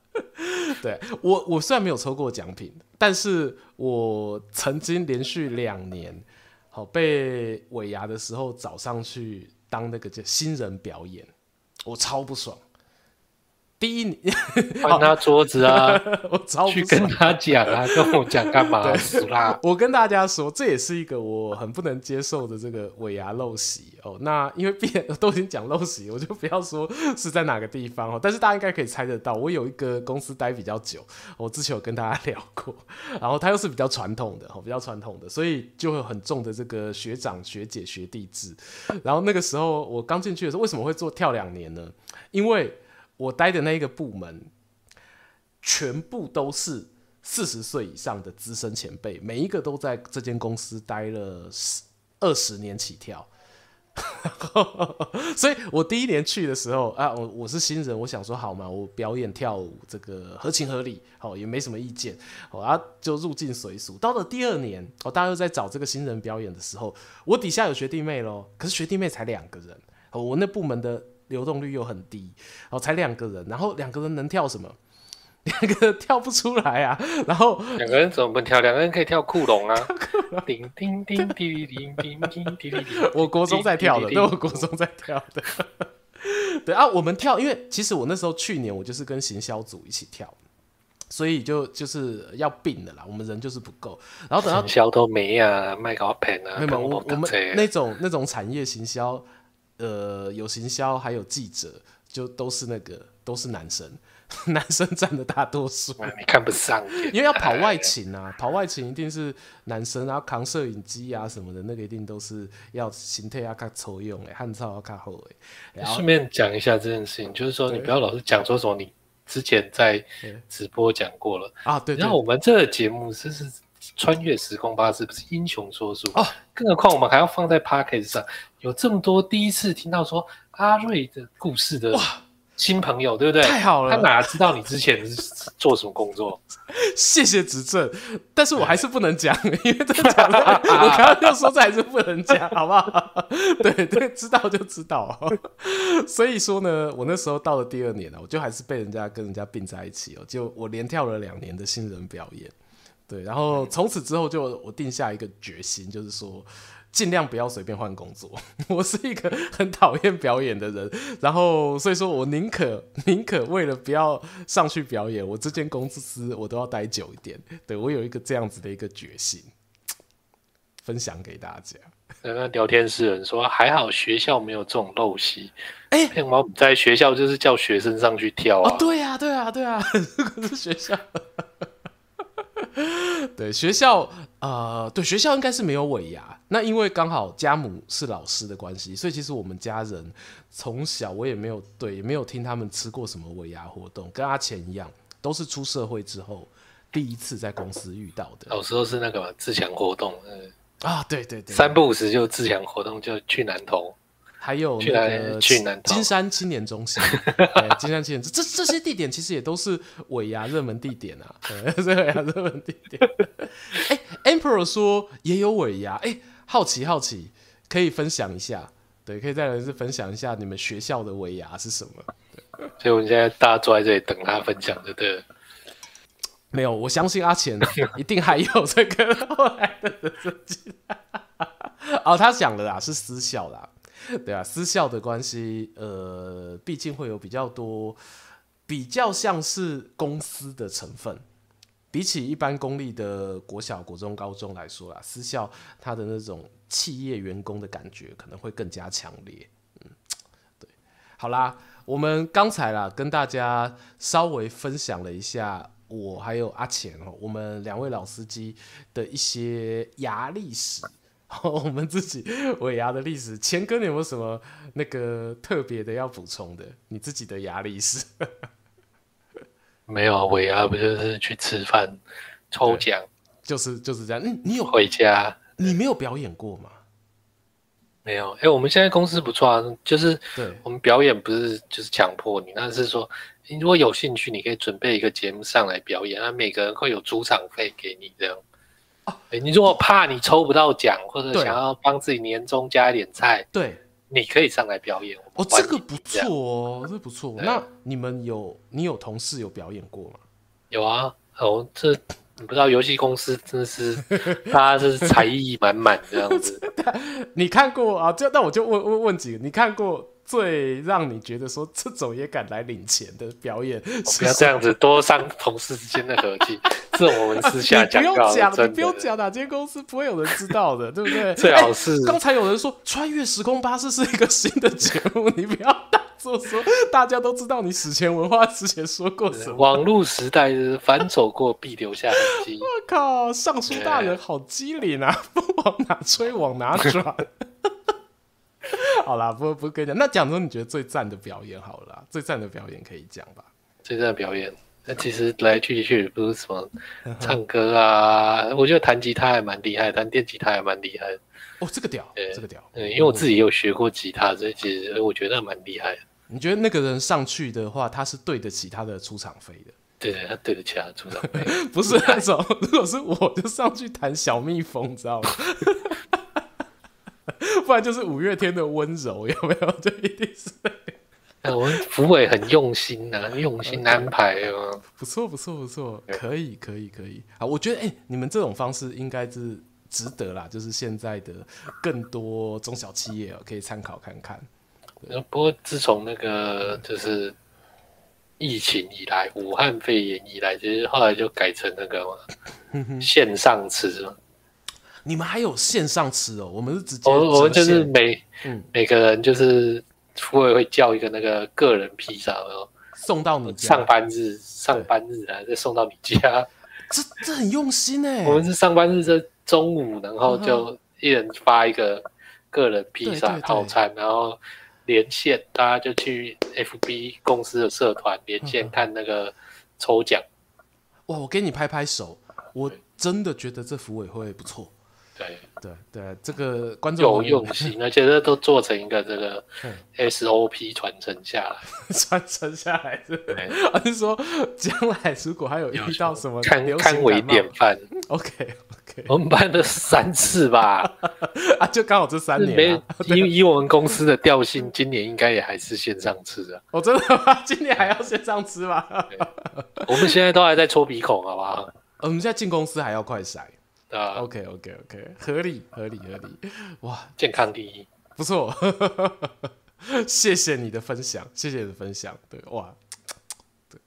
对我，我虽然没有抽过奖品，但是我曾经连续两年。好被尾牙的时候找上去当那个叫新人表演，我超不爽。第一年 搬他桌子啊，我超去跟他讲啊，跟我讲干嘛？我跟大家说，这也是一个我很不能接受的这个尾牙陋习哦。那因为别人都已经讲陋习，我就不要说是在哪个地方哦。但是大家应该可以猜得到，我有一个公司待比较久，我之前有跟大家聊过，然后他又是比较传统的哦，比较传统的，所以就会很重的这个学长学姐学弟制。然后那个时候我刚进去的时候，为什么会做跳两年呢？因为我待的那个部门，全部都是四十岁以上的资深前辈，每一个都在这间公司待了十二十年起跳。所以我第一年去的时候啊，我我是新人，我想说好嘛，我表演跳舞这个合情合理，好也没什么意见，好啊就入境随俗。到了第二年，哦，大家又在找这个新人表演的时候，我底下有学弟妹咯，可是学弟妹才两个人，我那部门的。流动率又很低，然后才两个人，然后两个人能跳什么？两个人跳不出来啊！然后两个人怎么不跳？两个人可以跳库龙啊！叮叮叮叮叮叮叮叮叮！我国中在跳的，对，我国中在跳的。对啊，我们跳，因为其实我那时候去年我就是跟行销组一起跳，所以就就是要并的啦。我们人就是不够，然后等到行销都没啊，卖个片啊，没有我我们那种那种产业行销。呃，有行销，还有记者，就都是那个，都是男生，男生占的大多数。你看不上，因为要跑外勤啊，跑外勤一定是男生，然后扛摄影机啊什么的，那个一定都是要形态要较粗勇诶，汉草要较好诶。顺便讲一下这件事情，就是说你不要老是讲说什么你之前在直播讲过了啊，对，然后我们这个节目是是。穿越时空巴士不是英雄说书哦，更何况我们还要放在 Podcast 上，有这么多第一次听到说阿瑞的故事的新朋友，对不对？太好了，他哪知道你之前是做什么工作？谢谢指正，但是我还是不能讲，因为这讲了我刚刚就说这还是不能讲，好不好？对对，知道就知道。所以说呢，我那时候到了第二年了，我就还是被人家跟人家并在一起哦，就我连跳了两年的新人表演。对，然后从此之后就我定下一个决心，就是说尽量不要随便换工作。我是一个很讨厌表演的人，然后所以说我宁可宁可为了不要上去表演，我这间公司我都要待久一点。对，我有一个这样子的一个决心，分享给大家。那聊天室人说还好学校没有这种陋习，哎，我在学校就是叫学生上去跳啊。哦、对呀、啊，对呀、啊，对呀、啊，学校。对学校，呃，对学校应该是没有尾牙。那因为刚好家母是老师的关系，所以其实我们家人从小我也没有对，也没有听他们吃过什么尾牙活动。跟阿钱一样，都是出社会之后第一次在公司遇到的。有时候是那个自强活动，嗯啊，对对对，三不五时就自强活动，就去南投。还有那个金山青年中心，金山青年这这些地点其实也都是尾牙热门地点啊，尾牙热门地点。哎、欸、，Emperor 说也有尾牙，哎、欸，好奇好奇，可以分享一下，对，可以在人事分享一下你们学校的尾牙是什么？所以我们现在大家坐在这里等他分享的，对。没有，我相信阿钱一定还有这个后来的设计。哦，他讲的啦，是私校啦。对啊，私校的关系，呃，毕竟会有比较多，比较像是公司的成分，比起一般公立的国小、国中、高中来说啊，私校它的那种企业员工的感觉可能会更加强烈。嗯，对，好啦，我们刚才啦跟大家稍微分享了一下我还有阿钱哦，我们两位老司机的一些牙历史。我们自己尾牙的历史，钱哥，你有没有什么那个特别的要补充的？你自己的牙历史？没有啊，尾牙不就是去吃饭、抽奖，就是就是这样。嗯你有回家？你没有表演过吗？没有。哎、欸，我们现在公司不错啊，就是我们表演不是就是强迫你，那是说你如果有兴趣，你可以准备一个节目上来表演，那每个人会有出场费给你这样。欸、你如果怕你抽不到奖，或者想要帮自己年终加一点菜，对，你可以上来表演。哦，这个不错哦，这不错。那你们有你有同事有表演过吗？有啊，哦，这你不知道游戏公司真的是，大家是才艺满满这样子。你看过啊？就那我就问问问几个，你看过最让你觉得说这种也敢来领钱的表演？不要这样子，多伤同事之间的和气。这我们私下讲。你不用讲，你不用讲，哪间公司不会有人知道的，对不对？最好是。刚、欸、才有人说《穿越时空巴士》是一个新的节目，你不要打。所以说，大家都知道你史前文化之前说过什么？网络时代是反走过必留下痕迹。我靠，尚书大人好机灵啊！风往哪吹往哪转。好啦，不不跟你讲，那讲说你觉得最赞的表演好了，最赞的表演可以讲吧？最赞的表演，那其实来来去去不是什么唱歌啊，我觉得弹吉他还蛮厉害，弹电吉他还蛮厉害的。哦，这个屌，这个屌。嗯，因为我自己有学过吉他，所以其实我觉得蛮厉害的。你觉得那个人上去的话，他是对得起他的出场费的？对对，他对得起他的出场费，不是那种。如果是我就上去弹小蜜蜂，知道吗？不然就是五月天的温柔，有没有？就一定是。我们福伟很用心啊，用心安排哦。不错，不错，不错，可以，可以，可以。啊，我觉得，哎、欸，你们这种方式应该是值得啦，就是现在的更多中小企业可以参考看看。不过自从那个就是疫情以来，武汉肺炎以来，其实后来就改成那个嘛，线上吃嘛。你们还有线上吃哦？我们是直接，我我们就是每、嗯、每个人就是福委会叫一个那个个人披萨，然后送到你上班日上班日啊，再送到你家。这这很用心哎！我们是上班日的中午，然后就一人发一个个人披萨套餐，然后。连线，大家就去 FB 公司的社团连线看那个抽奖。哇，我给你拍拍手，我真的觉得这福委会不错。对对对，这个观众有用心，而且这都做成一个这个 SOP 传承下来，传承下来是。而是说将来如果还有遇到什么看看为典范？OK OK，我们办了三次吧，啊，就刚好这三年，啊。以以我们公司的调性，今年应该也还是线上吃啊。我真的吗？今年还要线上吃吗？我们现在都还在搓鼻孔，好不好？我们现在进公司还要快筛。啊，OK OK OK，合理合理合理，哇，健康第一，不错，谢谢你的分享，谢谢你的分享，对，哇，对，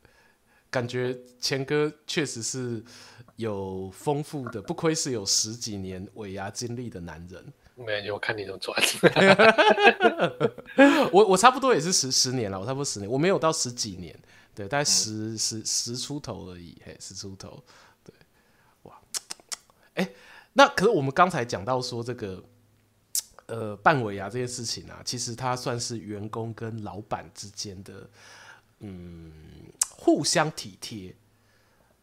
感觉钱哥确实是有丰富的，不愧是有十几年尾牙经历的男人。没有，我看你怎么转。我我差不多也是十十年了，我差不多十年，我没有到十几年，对，大概十、嗯、十十出头而已，嘿，十出头。那可是我们刚才讲到说这个，呃，办尾牙这件事情啊，其实它算是员工跟老板之间的，嗯，互相体贴。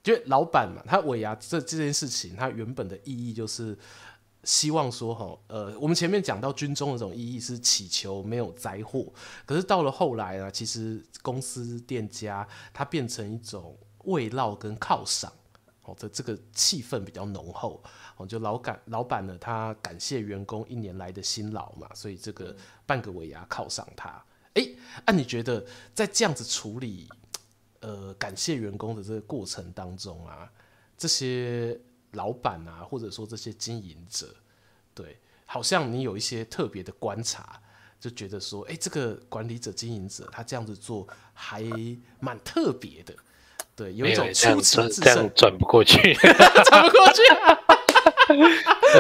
就老板嘛，他尾牙这这件事情，它原本的意义就是希望说，哈，呃，我们前面讲到军中的这种意义是祈求没有灾祸，可是到了后来呢，其实公司店家它变成一种慰劳跟犒赏。哦，这这个气氛比较浓厚，哦，就老板老板呢，他感谢员工一年来的辛劳嘛，所以这个半个尾牙犒赏他。哎，那、啊、你觉得在这样子处理，呃，感谢员工的这个过程当中啊，这些老板啊，或者说这些经营者，对，好像你有一些特别的观察，就觉得说，哎，这个管理者、经营者他这样子做还蛮特别的。对，有一种出奇制胜，转不过去，转不过去。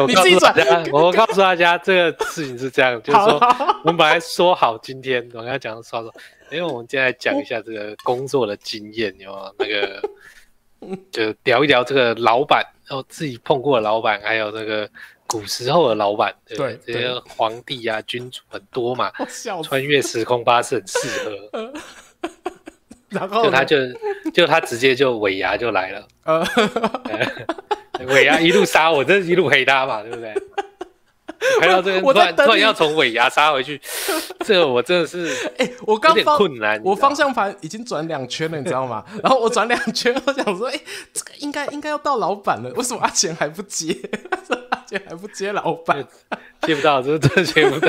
你自己转。我告诉大家，这个事情是这样，就是说，我们本来说好今天，我跟他讲说说，因为我们今天来讲一下这个工作的经验，有没有？那个，就聊一聊这个老板，然后自己碰过的老板，还有那个古时候的老板，对，对？这些皇帝啊、君主很多嘛，穿越时空巴士很适合。然后就他就就他直接就尾牙就来了，呃，尾牙一路杀我，这一路黑他嘛，对不对？还到这边突然突然要从尾牙杀回去，这个我真的是哎、欸，我刚方困难，我方向盘已经转两圈了，你知道吗？然后我转两圈，我想说，哎、欸，这个应该应该要到老板了，为什么阿钱还不接？阿钱还不接老板？接不到，这是真的接不到。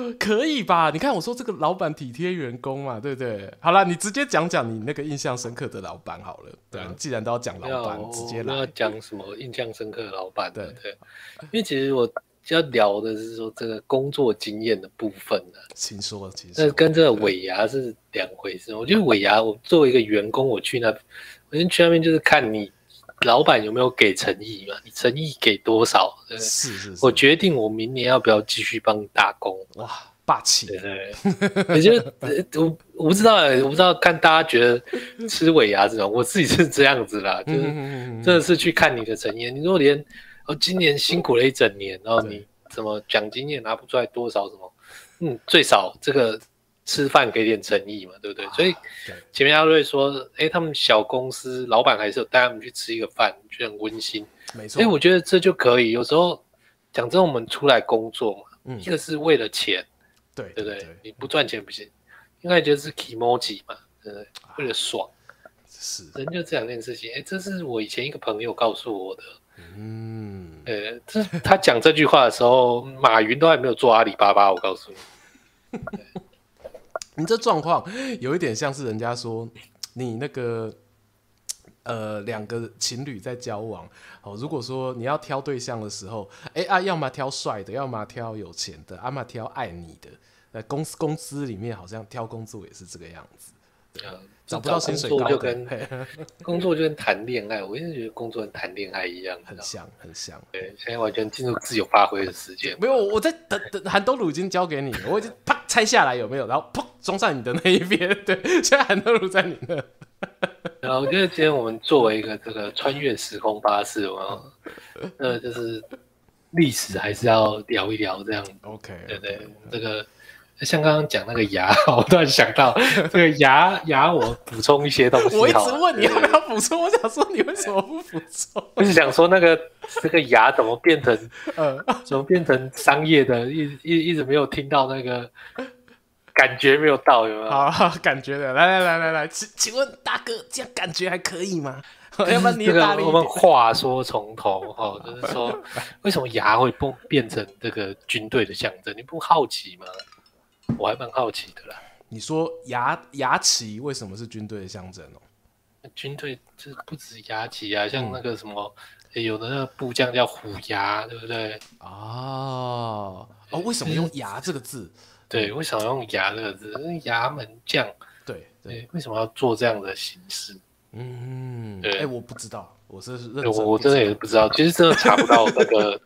可以吧？你看我说这个老板体贴员工嘛，对不对？好了，你直接讲讲你那个印象深刻的老板好了。对，嗯、既然都要讲老板，直接来。要讲什么印象深刻的老板？对对，因 为其实我要聊的是说这个工作经验的部分呢。请说，请说。那跟这个尾牙是两回事。我觉得尾牙，我作为一个员工，我去那，我先去那边就是看你。老板有没有给诚意嘛？你诚意给多少？是是是，我决定我明年要不要继续帮你打工。哇，霸气！对对，我觉得我我不知道，我不知道看大家觉得吃尾牙这种，我自己是这样子啦，就是真的是去看你的诚意。你如果连哦今年辛苦了一整年，然后你什么奖金也拿不出来多少什么，嗯，最少这个。吃饭给点诚意嘛，对不对？啊、所以前面阿瑞说，哎、欸，他们小公司老板还是有带他们去吃一个饭，就很温馨。没错，哎、欸，我觉得这就可以。有时候讲真，我们出来工作嘛，嗯、一个是为了钱，对对不对？你不赚钱不行，应该就是 kimoji 嘛，对不对？为了爽，是人就这两件事情。哎、欸，这是我以前一个朋友告诉我的。嗯，呃，这他讲这句话的时候，马云都还没有做阿里巴巴，我告诉你。你这状况有一点像是人家说你那个呃两个情侣在交往哦，如果说你要挑对象的时候，哎啊，要么挑帅的，要么挑有钱的，要么挑爱你的。在公司公司里面好像挑工作也是这个样子，对啊。找不到薪水高，就跟 工作就跟谈恋爱，我一直觉得工作跟谈恋爱一样，很像很像。对，现在完全进入自由发挥的时间。没有，我在等等韩东鲁已经交给你了，我已经啪拆下来有没有？然后砰装上你的那一边。对，现在韩东鲁在你那。然后我觉得今天我们作为一个这个穿越时空巴士，我 呃就是历史还是要聊一聊这样。OK，对对，这个。像刚刚讲那个牙，我突然想到这个牙牙，我补充一些东西。我一直问你要不要补充，我想说你为什么不补充？我是想说那个这个牙怎么变成呃，怎么变成商业的？一一一直没有听到那个感觉没有到，有没有？好，感觉的，来来来来来，请请问大哥，这样感觉还可以吗？要不然你这个我们话说从头哈，就是说为什么牙会变变成这个军队的象征？你不好奇吗？我还蛮好奇的啦。你说牙牙旗为什么是军队的象征哦？军队这不止牙旗啊，像那个什么，嗯、有的那个部将叫虎牙，对不对？哦哦，为什么用牙这个字？对，为什么用牙这个字？牙门将。对对，为什么要做这样的形式？嗯，对，哎、欸，我不知道，我是认真我我真的也不知道，其实真的查不到那个。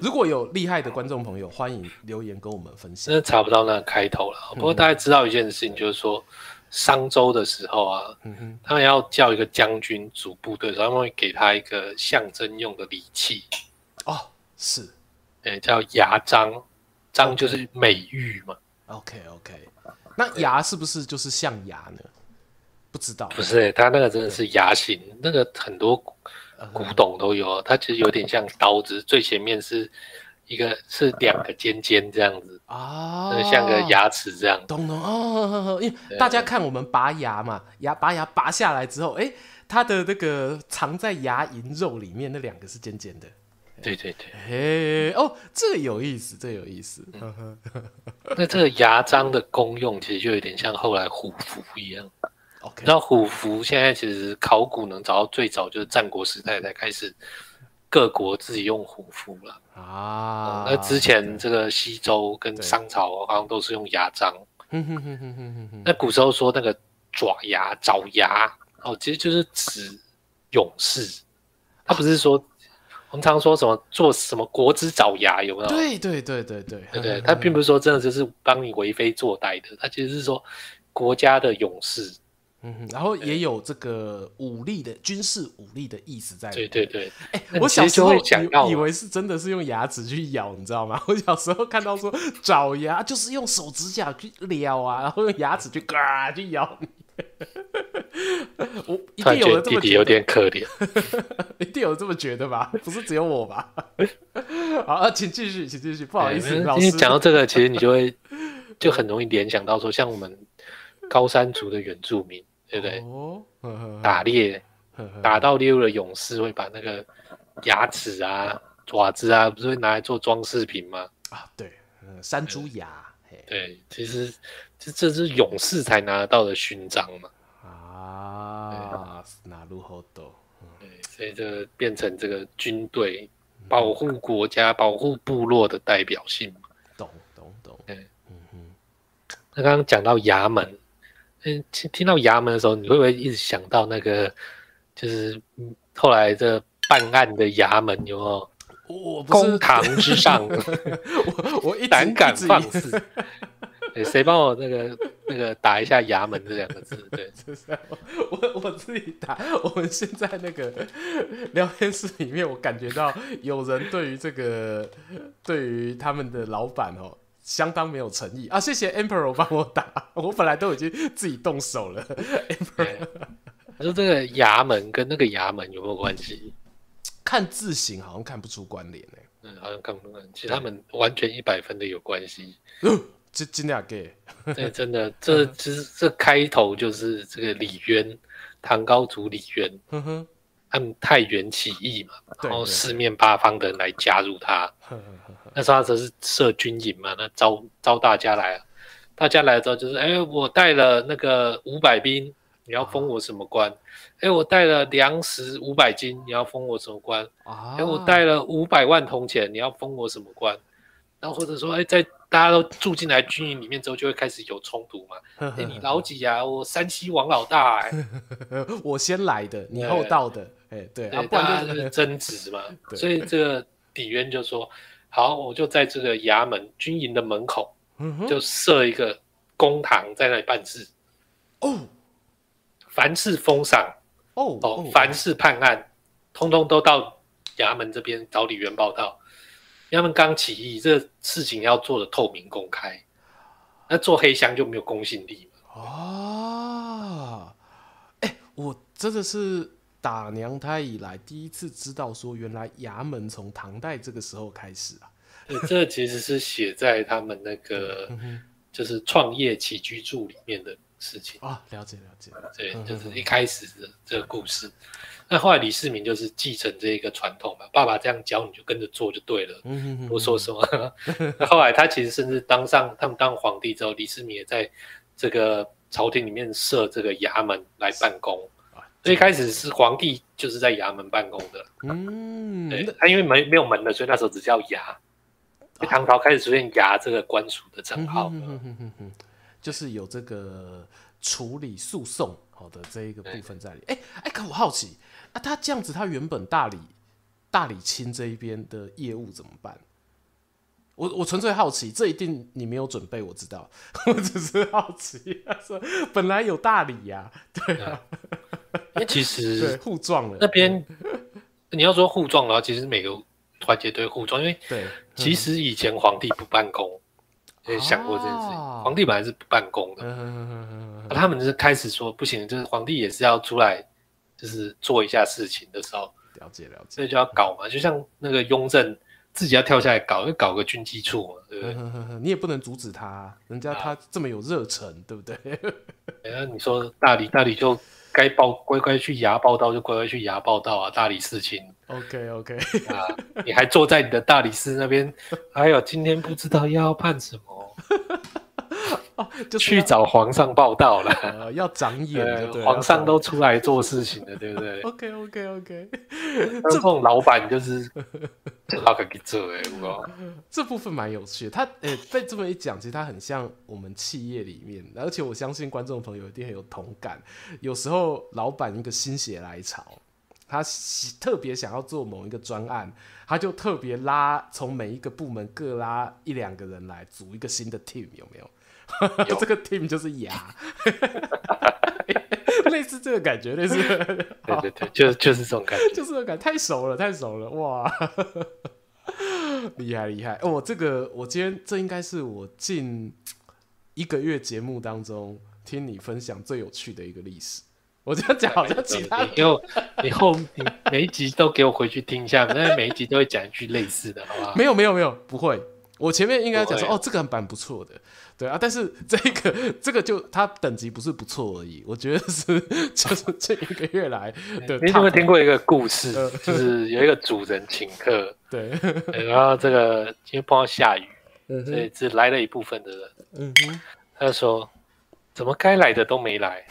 如果有厉害的观众朋友，欢迎留言跟我们分享。真的查不到那个开头了，不过大家知道一件事情，就是说商周的时候啊，嗯、哼他们要叫一个将军组部队，他们会给他一个象征用的礼器。哦，是，欸、叫牙章，章就是美玉嘛。OK OK，那牙是不是就是象牙呢？不知道，不是、欸，他那个真的是牙形，那个很多。古董都有，它其实有点像刀子，最前面是一个是两个尖尖这样子啊，像个牙齿这样。懂了哦，因为大家看我们拔牙嘛，牙拔牙拔下来之后，哎，它的那个藏在牙龈肉里面那两个是尖尖的。对对对，哎哦，这个有意思，这个有意思。那这个牙章的功用其实就有点像后来虎符一样。后虎符现在其实考古能找到最早就是战国时代才开始各国自己用虎符了啊、嗯。那之前这个西周跟商朝好像都是用牙章。那古时候说那个爪牙、爪牙哦，其实就是指勇士。他不是说我们常说什么做什么国之爪牙有没有？对对对对对对对，他并不是说真的就是帮你为非作歹的，他其实是说国家的勇士。嗯，然后也有这个武力的军事武力的意思在里面。对对对，哎，我小时候以以为是真的是用牙齿去咬，你知道吗？我小时候看到说爪牙就是用手指甲去撩啊，然后用牙齿去嘎去咬你。我一定有这么觉得，有点可怜，一定有这么觉得吧？不是只有我吧？好，啊请继续，请继续。不好意思，老师，讲到这个，其实你就会就很容易联想到说，像我们高山族的原住民。对不对？哦、呵呵打猎，打到猎物的勇士会把那个牙齿啊、爪子啊，不是会拿来做装饰品吗？啊，对，嗯，山猪牙。对，其实这这是勇士才拿得到的勋章嘛。啊，那如何都。对，所以这变成这个军队保护国家、保护部落的代表性嘛。懂懂懂。嗯嗯。那刚刚讲到衙门，嗯，听听到衙门的时候，你会不会一直想到那个，就是后来这办案的衙门有没有？我公堂之上，我我一胆敢放肆。谁帮我那个那个打一下“衙门”这两个字？对，就是我我自己打。我们现在那个聊天室里面，我感觉到有人对于这个对于他们的老板哦，相当没有诚意啊！谢谢 Emperor 帮我打，我本来都已经自己动手了。Emperor，他说这个衙门跟那个衙门有没有关系？看字形好像看不出关联诶，嗯，好像看不出关系。其实他们完全一百分的有关系。这真的给？对，真的，这其实这开头就是这个李渊，唐高祖李渊，嗯哼，他们太原起义嘛，然后四面八方的人来加入他。那时候他只是设军营嘛，那招招大家来，大家来之后就是，哎，我带了那个五百兵。你要封我什么官？哎、欸，我带了粮食五百斤，你要封我什么官？哎、我带了五百万铜钱，你要封我什么官？然后或者说，哎、欸，在大家都住进来军营里面之后，就会开始有冲突嘛。哎、欸，你老几啊？我山西王老大、欸，哎，我先来的，你后到的，哎、欸，对，对啊，不然就是争执嘛。所以这个李渊就说：“好，我就在这个衙门军营的门口，就设一个公堂，在那里办事。”哦。凡是封赏哦哦，凡是判案，通通都到衙门这边找李元报道。衙门刚起义，这事情要做的透明公开，那做黑箱就没有公信力嘛。啊，哎、欸，我真的是打娘胎以来第一次知道，说原来衙门从唐代这个时候开始啊。对，这其实是写在他们那个就是创业起居注里面的。事情啊，了解了解，对，就是一开始的这个故事。那后来李世民就是继承这一个传统嘛，爸爸这样教你就跟着做就对了，我说什么？那 后来他其实甚至当上他们当皇帝之后，李世民也在这个朝廷里面设这个衙门来办公。一开始是皇帝就是在衙门办公的，嗯，对，他因为没没有门的，所以那时候只叫衙。唐朝开始出现衙这个官署的称号。就是有这个处理诉讼好的这一个部分在里。哎哎，可我好奇啊，他这样子，他原本大理大理卿这一边的业务怎么办？我我纯粹好奇，这一定你没有准备，我知道，我只是好奇。他说本来有大理呀、啊，对啊，因为其实 互撞了那边。你要说互撞的话，其实每个团结都会互撞，因为对，其实以前皇帝不办公。也想过这件事情，啊、皇帝本来是不办公的，他们就是开始说不行，就是皇帝也是要出来，就是做一下事情的时候，了解了解，所以就要搞嘛，就像那个雍正自己要跳下来搞，就搞个军机处嘛，对不对？你也不能阻止他，人家他这么有热忱，啊、对不对？哎呀，你说大理，大理就。该报乖乖去牙报道就乖乖去牙报道啊！大理寺卿，OK OK 啊，你还坐在你的大理寺那边，还有今天不知道要判什么，哦、就去找皇上报道了，呃、要长眼对，皇上都出来做事情了，对不对？OK OK OK，这种老板就是 老可给做哎，这部分蛮有趣的。他呃被这么一讲，其实他很像我们企业里面，而且我相信观众朋友一定很有同感。有时候老板一个心血来潮，他特别想要做某一个专案，他就特别拉从每一个部门各拉一两个人来组一个新的 team，有没有？有这个 team 就是牙，类似这个感觉，类似，对对对，就就是这种感觉，就是这种感觉，太熟了，太熟了，哇，厉害厉害！哦，这个我今天这应该是我近一个月节目当中听你分享最有趣的一个历史。我这样讲好像其他，你给我，你后你每一集都给我回去听一下，因为每一集都会讲一句类似的，好不好？没有没有没有，不会。我前面应该讲说，哦，这个蛮不错的。对啊，但是这个 这个就它等级不是不错而已，我觉得是就是 这一个月来的。你有没有听过一个故事？就是有一个主人请客，对，然后这个因为碰到下雨，嗯、所以只来了一部分的人。嗯哼，他就说，怎么该来的都没来？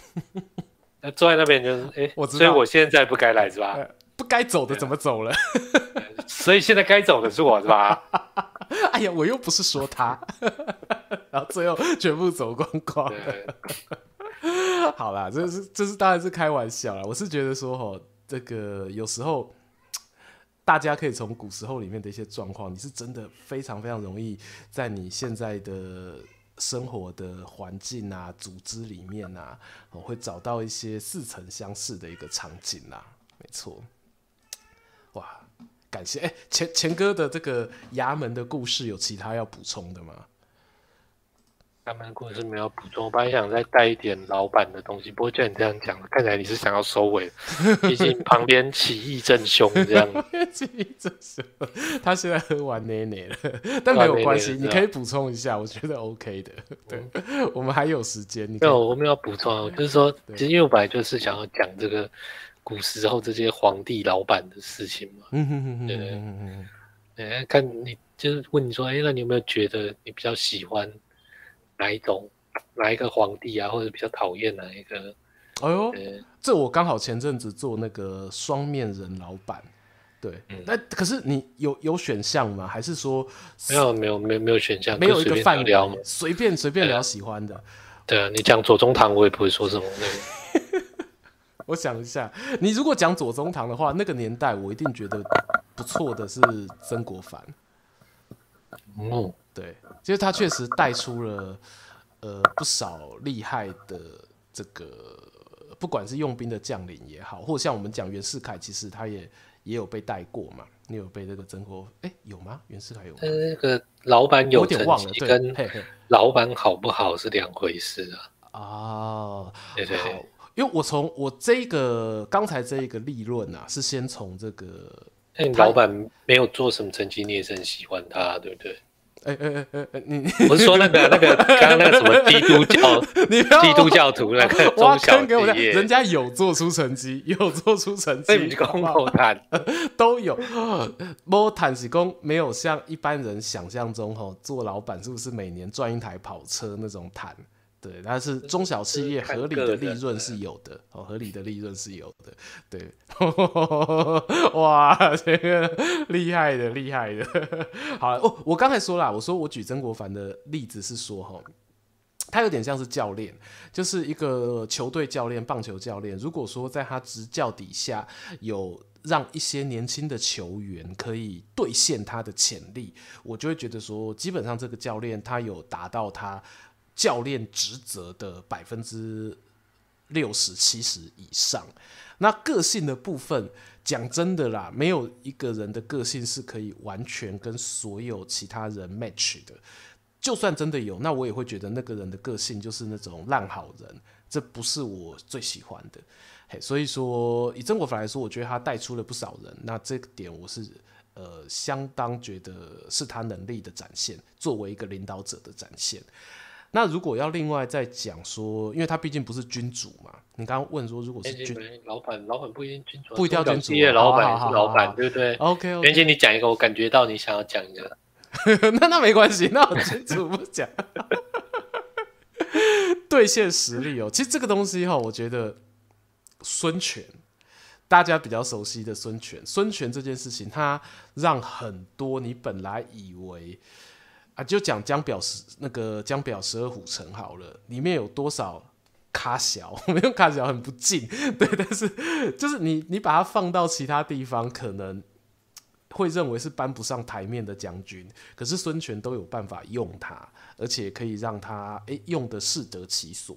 那坐在那边就是，哎、欸，我知道，所以我现在不该来是吧？不该走的怎么走了？所以现在该走的是我是吧？哎呀，我又不是说他，然后最后全部走光光。好啦，这是这是当然是开玩笑啦。我是觉得说哦，这个有时候大家可以从古时候里面的一些状况，你是真的非常非常容易在你现在的生活的环境啊、组织里面啊，我会找到一些似曾相识的一个场景啦。没错。哇，感谢！哎、欸，钱钱哥的这个衙门的故事有其他要补充的吗？衙门故事没有补充，我本来想再带一点老板的东西，不过既然你这样讲，看起来你是想要收尾，毕竟旁边起义正凶这样。起义正凶，他现在喝完奶奶了，但没有关系，你可以补充一下，我觉得 OK 的。对，嗯、我们还有时间。没有，我们要补充，就是说，其实因为我本来就是想要讲这个。古时候这些皇帝老板的事情嘛，嗯哼哼哼对对对，哎，看你就是问你说，哎，那你有没有觉得你比较喜欢哪一种哪一个皇帝啊，或者比较讨厌哪一个？哎呦，这我刚好前阵子做那个双面人老板，对，那、嗯、可是你有有选项吗？还是说没有没有没有没有选项，没有一个范围，随便随便聊喜欢的。对啊，你讲左宗棠，我也不会说什么那个。我想一下，你如果讲左宗棠的话，那个年代我一定觉得不错的是曾国藩。哦，对，其实他确实带出了呃不少厉害的这个，不管是用兵的将领也好，或者像我们讲袁世凯，其实他也也有被带过嘛。你有被这个曾国哎、欸、有吗？袁世凯有吗？那个老板有点忘了，跟老板好不好是两回事啊。哦，对对，对。因为我从我这一个刚才这一个立论啊，是先从这个，那你老板没有做什么成绩，你也是很喜欢他，对不对？哎哎哎哎，你 我是说那个那个刚刚那个什么 基督教，你 基督教徒那个中小企业，人家有做出成绩，有做出成绩，你讲莫谈都有，莫谈是讲没有像一般人想象中吼，做老板是不是每年赚一台跑车那种谈？对，但是中小企业合理的利润是有的，哦，合理的利润是有的，对，哇，这个厉害的，厉害的，好哦，我刚才说了，我说我举曾国藩的例子是说，哈，他有点像是教练，就是一个球队教练，棒球教练，如果说在他执教底下有让一些年轻的球员可以兑现他的潜力，我就会觉得说，基本上这个教练他有达到他。教练职责的百分之六十七十以上，那个性的部分，讲真的啦，没有一个人的个性是可以完全跟所有其他人 match 的。就算真的有，那我也会觉得那个人的个性就是那种烂好人，这不是我最喜欢的。嘿，所以说以曾国藩来说，我觉得他带出了不少人，那这个点我是呃相当觉得是他能力的展现，作为一个领导者的展现。那如果要另外再讲说，因为他毕竟不是君主嘛，你刚刚问说，如果是君老板，老板不一定君主，不一定要君主，老板也是老板，对不对？OK。袁姐，你讲一个，我感觉到你想要讲一个，那那没关系，那我君主不讲。兑现实力哦，其实这个东西哈，我觉得孙权，大家比较熟悉的孙权，孙权这件事情，他让很多你本来以为。就讲江表十那个江表十二虎城好了，里面有多少咖小？我们用咖小很不敬，对，但是就是你你把它放到其他地方，可能会认为是搬不上台面的将军。可是孙权都有办法用他，而且可以让他诶、用得适得其所。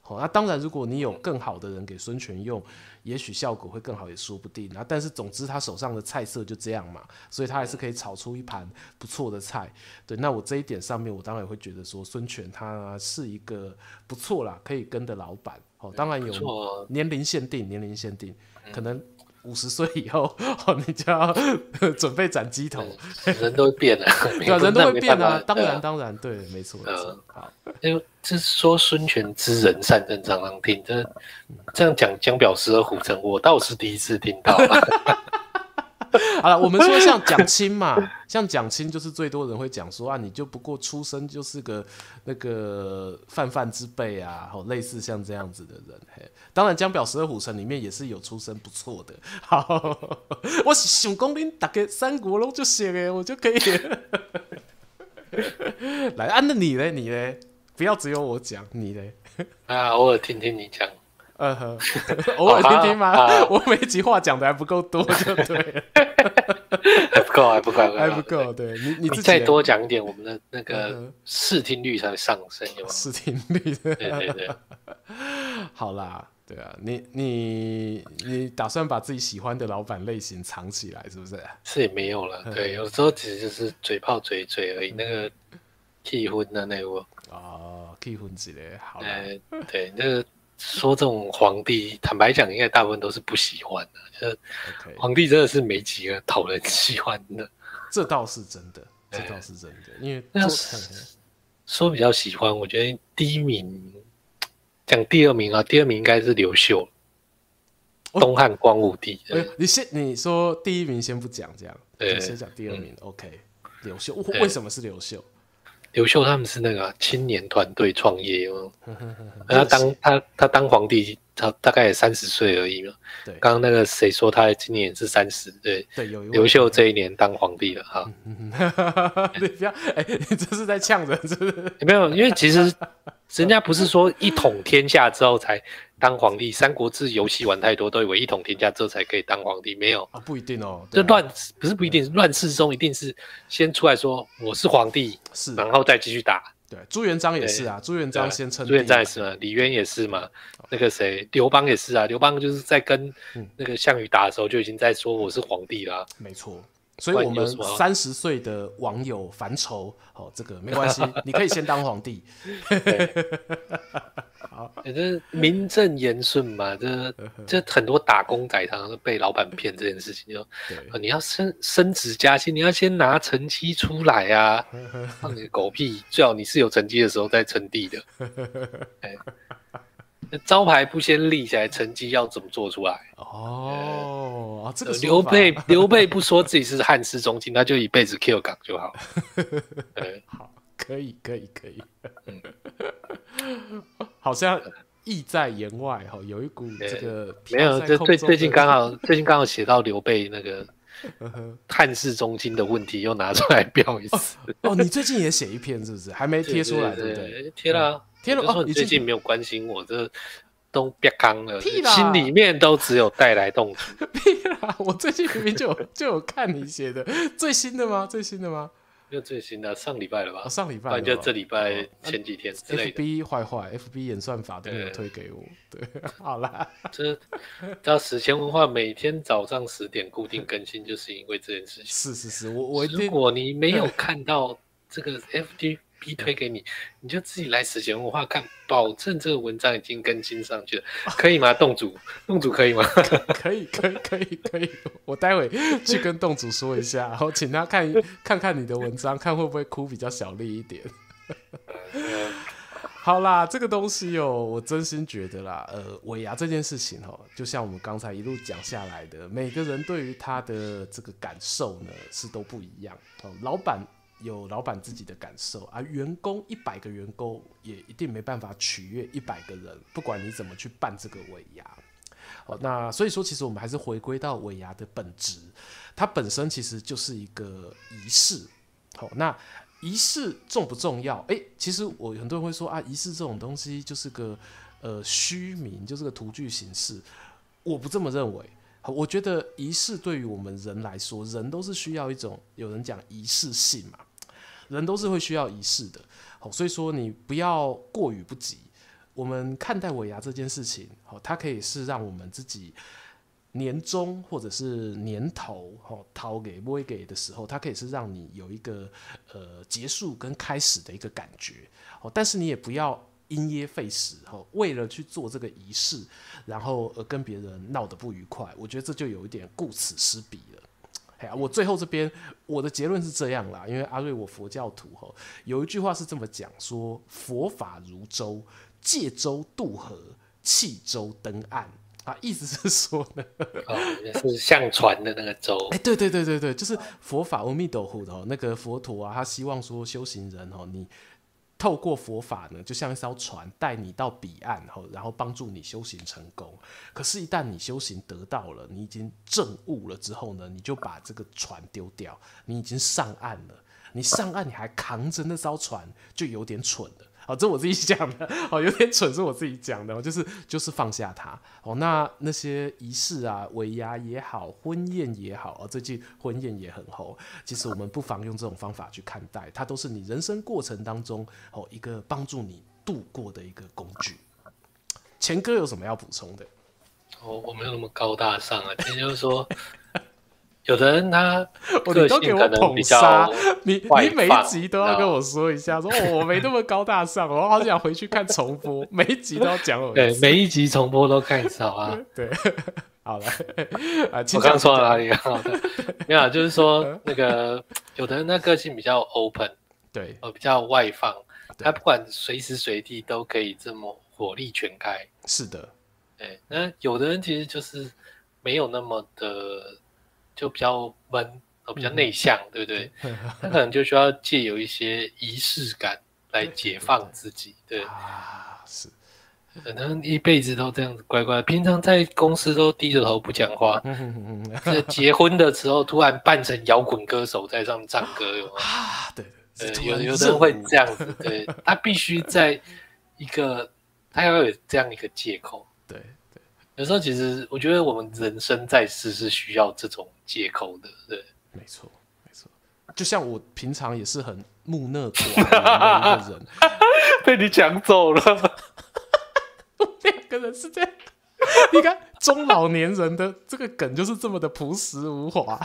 好，那当然，如果你有更好的人给孙权用。也许效果会更好，也说不定啊。但是总之，他手上的菜色就这样嘛，所以他还是可以炒出一盘不错的菜。对，那我这一点上面，我当然也会觉得说，孙权他是一个不错啦，可以跟的老板。哦，当然有年龄限定，年龄限定可能。五十岁以后，哦，你就要 准备斩鸡头。人都会变啊，对啊，人都会变啊。当然，当然，对，没错。嗯，好。因为这是说孙权知人善任，常常听。这这样讲江表十二虎城，我倒是第一次听到。好了，我们说像蒋钦嘛，像蒋钦就是最多人会讲说啊，你就不过出生就是个那个泛泛之辈啊，好类似像这样子的人。嘿，当然江表十二虎臣里面也是有出身不错的。好，我想讲恁大概三国龙就写哎，我就可以。来，按、啊、那你嘞，你嘞，不要只有我讲，你嘞。啊，偶尔听听你讲。嗯哼，偶尔听听吗？我每一集话讲的还不够多，就对了，还不够，还不够，还不够。对你，你自己再多讲一点，我们的那个视听率才会上升，有吗？视听率，对 对对。好啦，对啊，你你你打算把自己喜欢的老板类型藏起来，是不是？是也没有了，对，有时候其实就是嘴炮嘴嘴而已。那个气氛的那个哦，气氛之类，好。哎，对，那个。说这种皇帝，坦白讲，应该大部分都是不喜欢的。就是皇帝真的是没几个讨人喜欢的。这倒是真的，这倒是真的。因为那说比较喜欢，我觉得第一名讲第二名啊，第二名应该是刘秀，东汉光武帝。你先你说第一名先不讲，这样对，先讲第二名。OK，刘秀为什么是刘秀？刘秀他们是那个青年团队创业哦，他当他他当皇帝，他大概也三十岁而已嘛。对，刚刚那个谁说他今年是三十？对对，刘秀这一年当皇帝了哈。你不要哎，你这是在呛人是不是？没有，因为其实人家不是说一统天下之后才。当皇帝，《三国志》游戏玩太多，都以为一统天下之后才可以当皇帝，没有啊，不一定哦。这乱不是不一定，乱世中一定是先出来说我是皇帝，是，然后再继续打。对，朱元璋也是啊，朱元璋先称。朱元璋也是嘛，李渊也是嘛，那个谁，刘邦也是啊，刘邦就是在跟那个项羽打的时候就已经在说我是皇帝啦。没错，所以我们三十岁的网友烦愁，哦，这个没关系，你可以先当皇帝。也是 名正言顺嘛，这这很多打工仔常常都被老板骗这件事情，就你要升升职加薪，你要先拿成绩出来啊！放你个狗屁，最好你是有成绩的时候再称帝的。哎，招牌不先立起来，成绩要怎么做出来？哦，这个刘备刘备不说自己是汉室宗亲，他就一辈子 Q 岗就好。好，可以，可以，可以。好像意在言外哈，有一股这个没有，这最最近刚好最近刚好写到刘备那个汉室宗亲的问题，又拿出来标一次。哦，你最近也写一篇是不是？还没贴出来对不对？贴了，贴了。哦，你最近没有关心我，这都别刚了，屁啦，心里面都只有带来动图。屁啦，我最近明明就有就有看你写的最新的吗？最新的吗？没有最新的，上礼拜了吧？上礼拜，就这礼拜前几天之类的。FB 坏坏，FB 演算法都没有推给我。对，好啦，这到史前文化，每天早上十点固定更新，就是因为这件事情。是是是，我我如果你没有看到这个 FB。逼推给你，你就自己来史前文化看，保证这个文章已经更新上去了，可以吗？洞主，洞主可以吗？可以，可以，可以，可以。我待会去跟洞主说一下，然后请他看看看你的文章，看会不会哭比较小力一点。好啦，这个东西哦，我真心觉得啦，呃，尾牙这件事情哦，就像我们刚才一路讲下来的，每个人对于他的这个感受呢是都不一样哦，老板。有老板自己的感受，而员工一百个员工也一定没办法取悦一百个人，不管你怎么去办这个尾牙。哦，那所以说，其实我们还是回归到尾牙的本质，它本身其实就是一个仪式。好，那仪式重不重要？诶，其实我很多人会说啊，仪式这种东西就是个呃虚名，就是个徒具形式。我不这么认为。我觉得仪式对于我们人来说，人都是需要一种，有人讲仪式性嘛。人都是会需要仪式的，好，所以说你不要过于不及。我们看待尾牙这件事情，好，它可以是让我们自己年终或者是年头，好，掏给不会给的时候，它可以是让你有一个呃结束跟开始的一个感觉，好，但是你也不要因噎废食，哈，为了去做这个仪式，然后而跟别人闹得不愉快，我觉得这就有一点顾此失彼了。我最后这边我的结论是这样啦，因为阿瑞我佛教徒吼，有一句话是这么讲说：佛法如舟，借舟渡河，弃舟登岸。啊，意思是说呢，哦，是像船的那个舟。哎、欸，对对对对对，就是佛法阿弥陀佛的那个佛陀啊，他希望说修行人哦，你透过佛法呢，就像一艘船带你到彼岸，然后帮助你修行成功。可是，一旦你修行得到了，你已经证悟了之后呢，你就把这个船丢掉，你已经上岸了。你上岸你还扛着那艘船，就有点蠢了。哦，这我自己讲的，哦，有点蠢是我自己讲的，就是就是放下它。哦，那那些仪式啊，尾牙也好，婚宴也好，哦，最近婚宴也很红。其实我们不妨用这种方法去看待，它都是你人生过程当中哦一个帮助你度过的一个工具。钱哥有什么要补充的？哦，我没有那么高大上啊，其实就说。有的人他 个性可能比较，你你每一集都要跟我说一下，说哦，我没那么高大上，我好想回去看重播，每一集都要讲我。对，每一集重播都看一次，好啊。对，好了，我刚说到哪里啊？没有，就是说 那个有的人他个性比较 open，对，呃，比较外放，他不管随时随地都可以这么火力全开。是的，对，那有的人其实就是没有那么的。就比较闷，哦，比较内向，嗯、对不 对？他可能就需要借由一些仪式感来解放自己，对，啊，是，可能一辈子都这样子乖乖，平常在公司都低着头不讲话，在结婚的时候突然扮成摇滚歌手在上面唱歌，有吗？啊，对，对，有有的人会这样子，对，他必须在一个，他要有这样一个借口，对。有时候，其实我觉得我们人生在世是需要这种借口的，对，没错，没错。就像我平常也是很木讷寡言的一个人，被你抢走了。两个人是这样，你看中老年人的这个梗就是这么的朴实无华。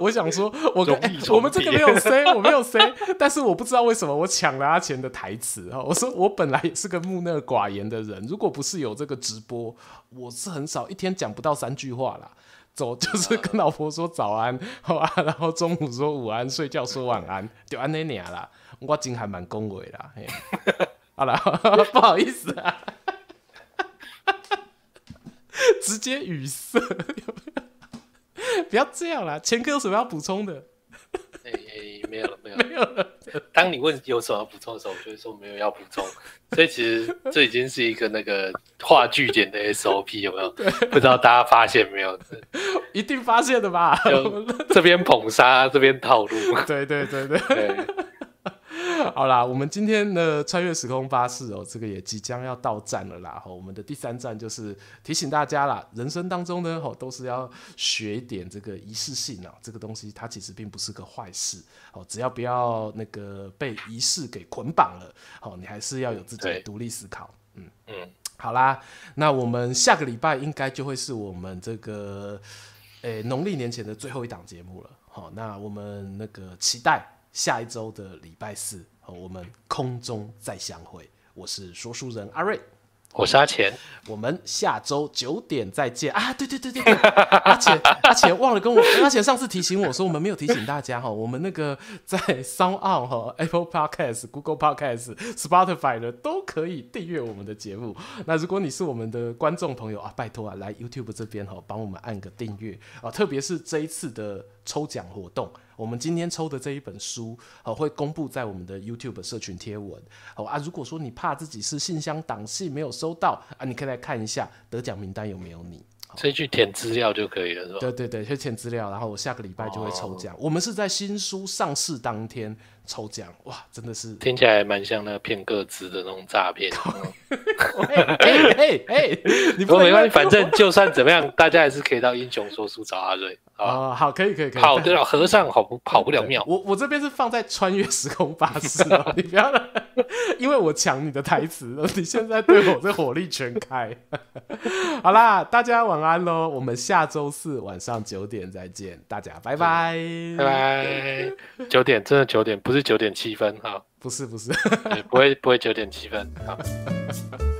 我想说，我跟、欸、我们这个没有 C，我没有 C，但是我不知道为什么我抢了阿钱的台词哈。我说我本来也是个木讷寡言的人，如果不是有这个直播，我是很少一天讲不到三句话啦。走就 是跟老婆说早安，好吧，然后中午说午安，睡觉说晚安，就安那年啦。我真还蛮恭维啦。好了，不好意思啊，直接语塞。不要这样啦，前科有什么要补充的？哎、欸欸，没有了，没有，没有了。当你问有什么要补充的时候，我就会说没有要补充。所以其实这已经是一个那个话句点的 SOP，有没有？不知道大家发现没有？一定发现的吧？这边捧杀，这边套路。对对对对。对 好啦，我们今天的穿越时空巴士哦，这个也即将要到站了啦。哈，我们的第三站就是提醒大家啦，人生当中呢，哦都是要学一点这个仪式性啊。这个东西它其实并不是个坏事哦，只要不要那个被仪式给捆绑了，哦，你还是要有自己的独立思考。嗯嗯，好啦，那我们下个礼拜应该就会是我们这个诶农历年前的最后一档节目了。好，那我们那个期待。下一周的礼拜四，我们空中再相会。我是说书人阿瑞，我是阿钱，我们下周九点再见啊！对对对对对，阿钱 阿钱忘了跟我，阿钱上次提醒我说我们没有提醒大家哈，我们那个在 SoundOn 哈、Apple Podcast、Google Podcast、Spotify 的都可以订阅我们的节目。那如果你是我们的观众朋友啊，拜托啊，来 YouTube 这边哈，帮我们按个订阅啊，特别是这一次的抽奖活动。我们今天抽的这一本书，哦，会公布在我们的 YouTube 社群贴文，哦啊，如果说你怕自己是信箱档系没有收到啊，你可以来看一下得奖名单有没有你，所以去填资料就可以了，是吧？对对对，去填资料，然后我下个礼拜就会抽奖。哦、我们是在新书上市当天抽奖，哇，真的是听起来蛮像那个骗个资的那种诈骗。哎哎哎，你不没关系，反正就算怎么样，大家还是可以到英雄说书找阿瑞。啊、哦，好，可以，可以，可以。跑得了和尚，跑不跑不了庙。我我这边是放在穿越时空巴士哦，你不要来，因为我抢你的台词，你现在对我这火力全开。好啦，大家晚安喽，我们下周四晚上九点再见，大家拜拜，拜拜。九点真的九点，不是九点七分哈，不是不是，不会不会九点七分好。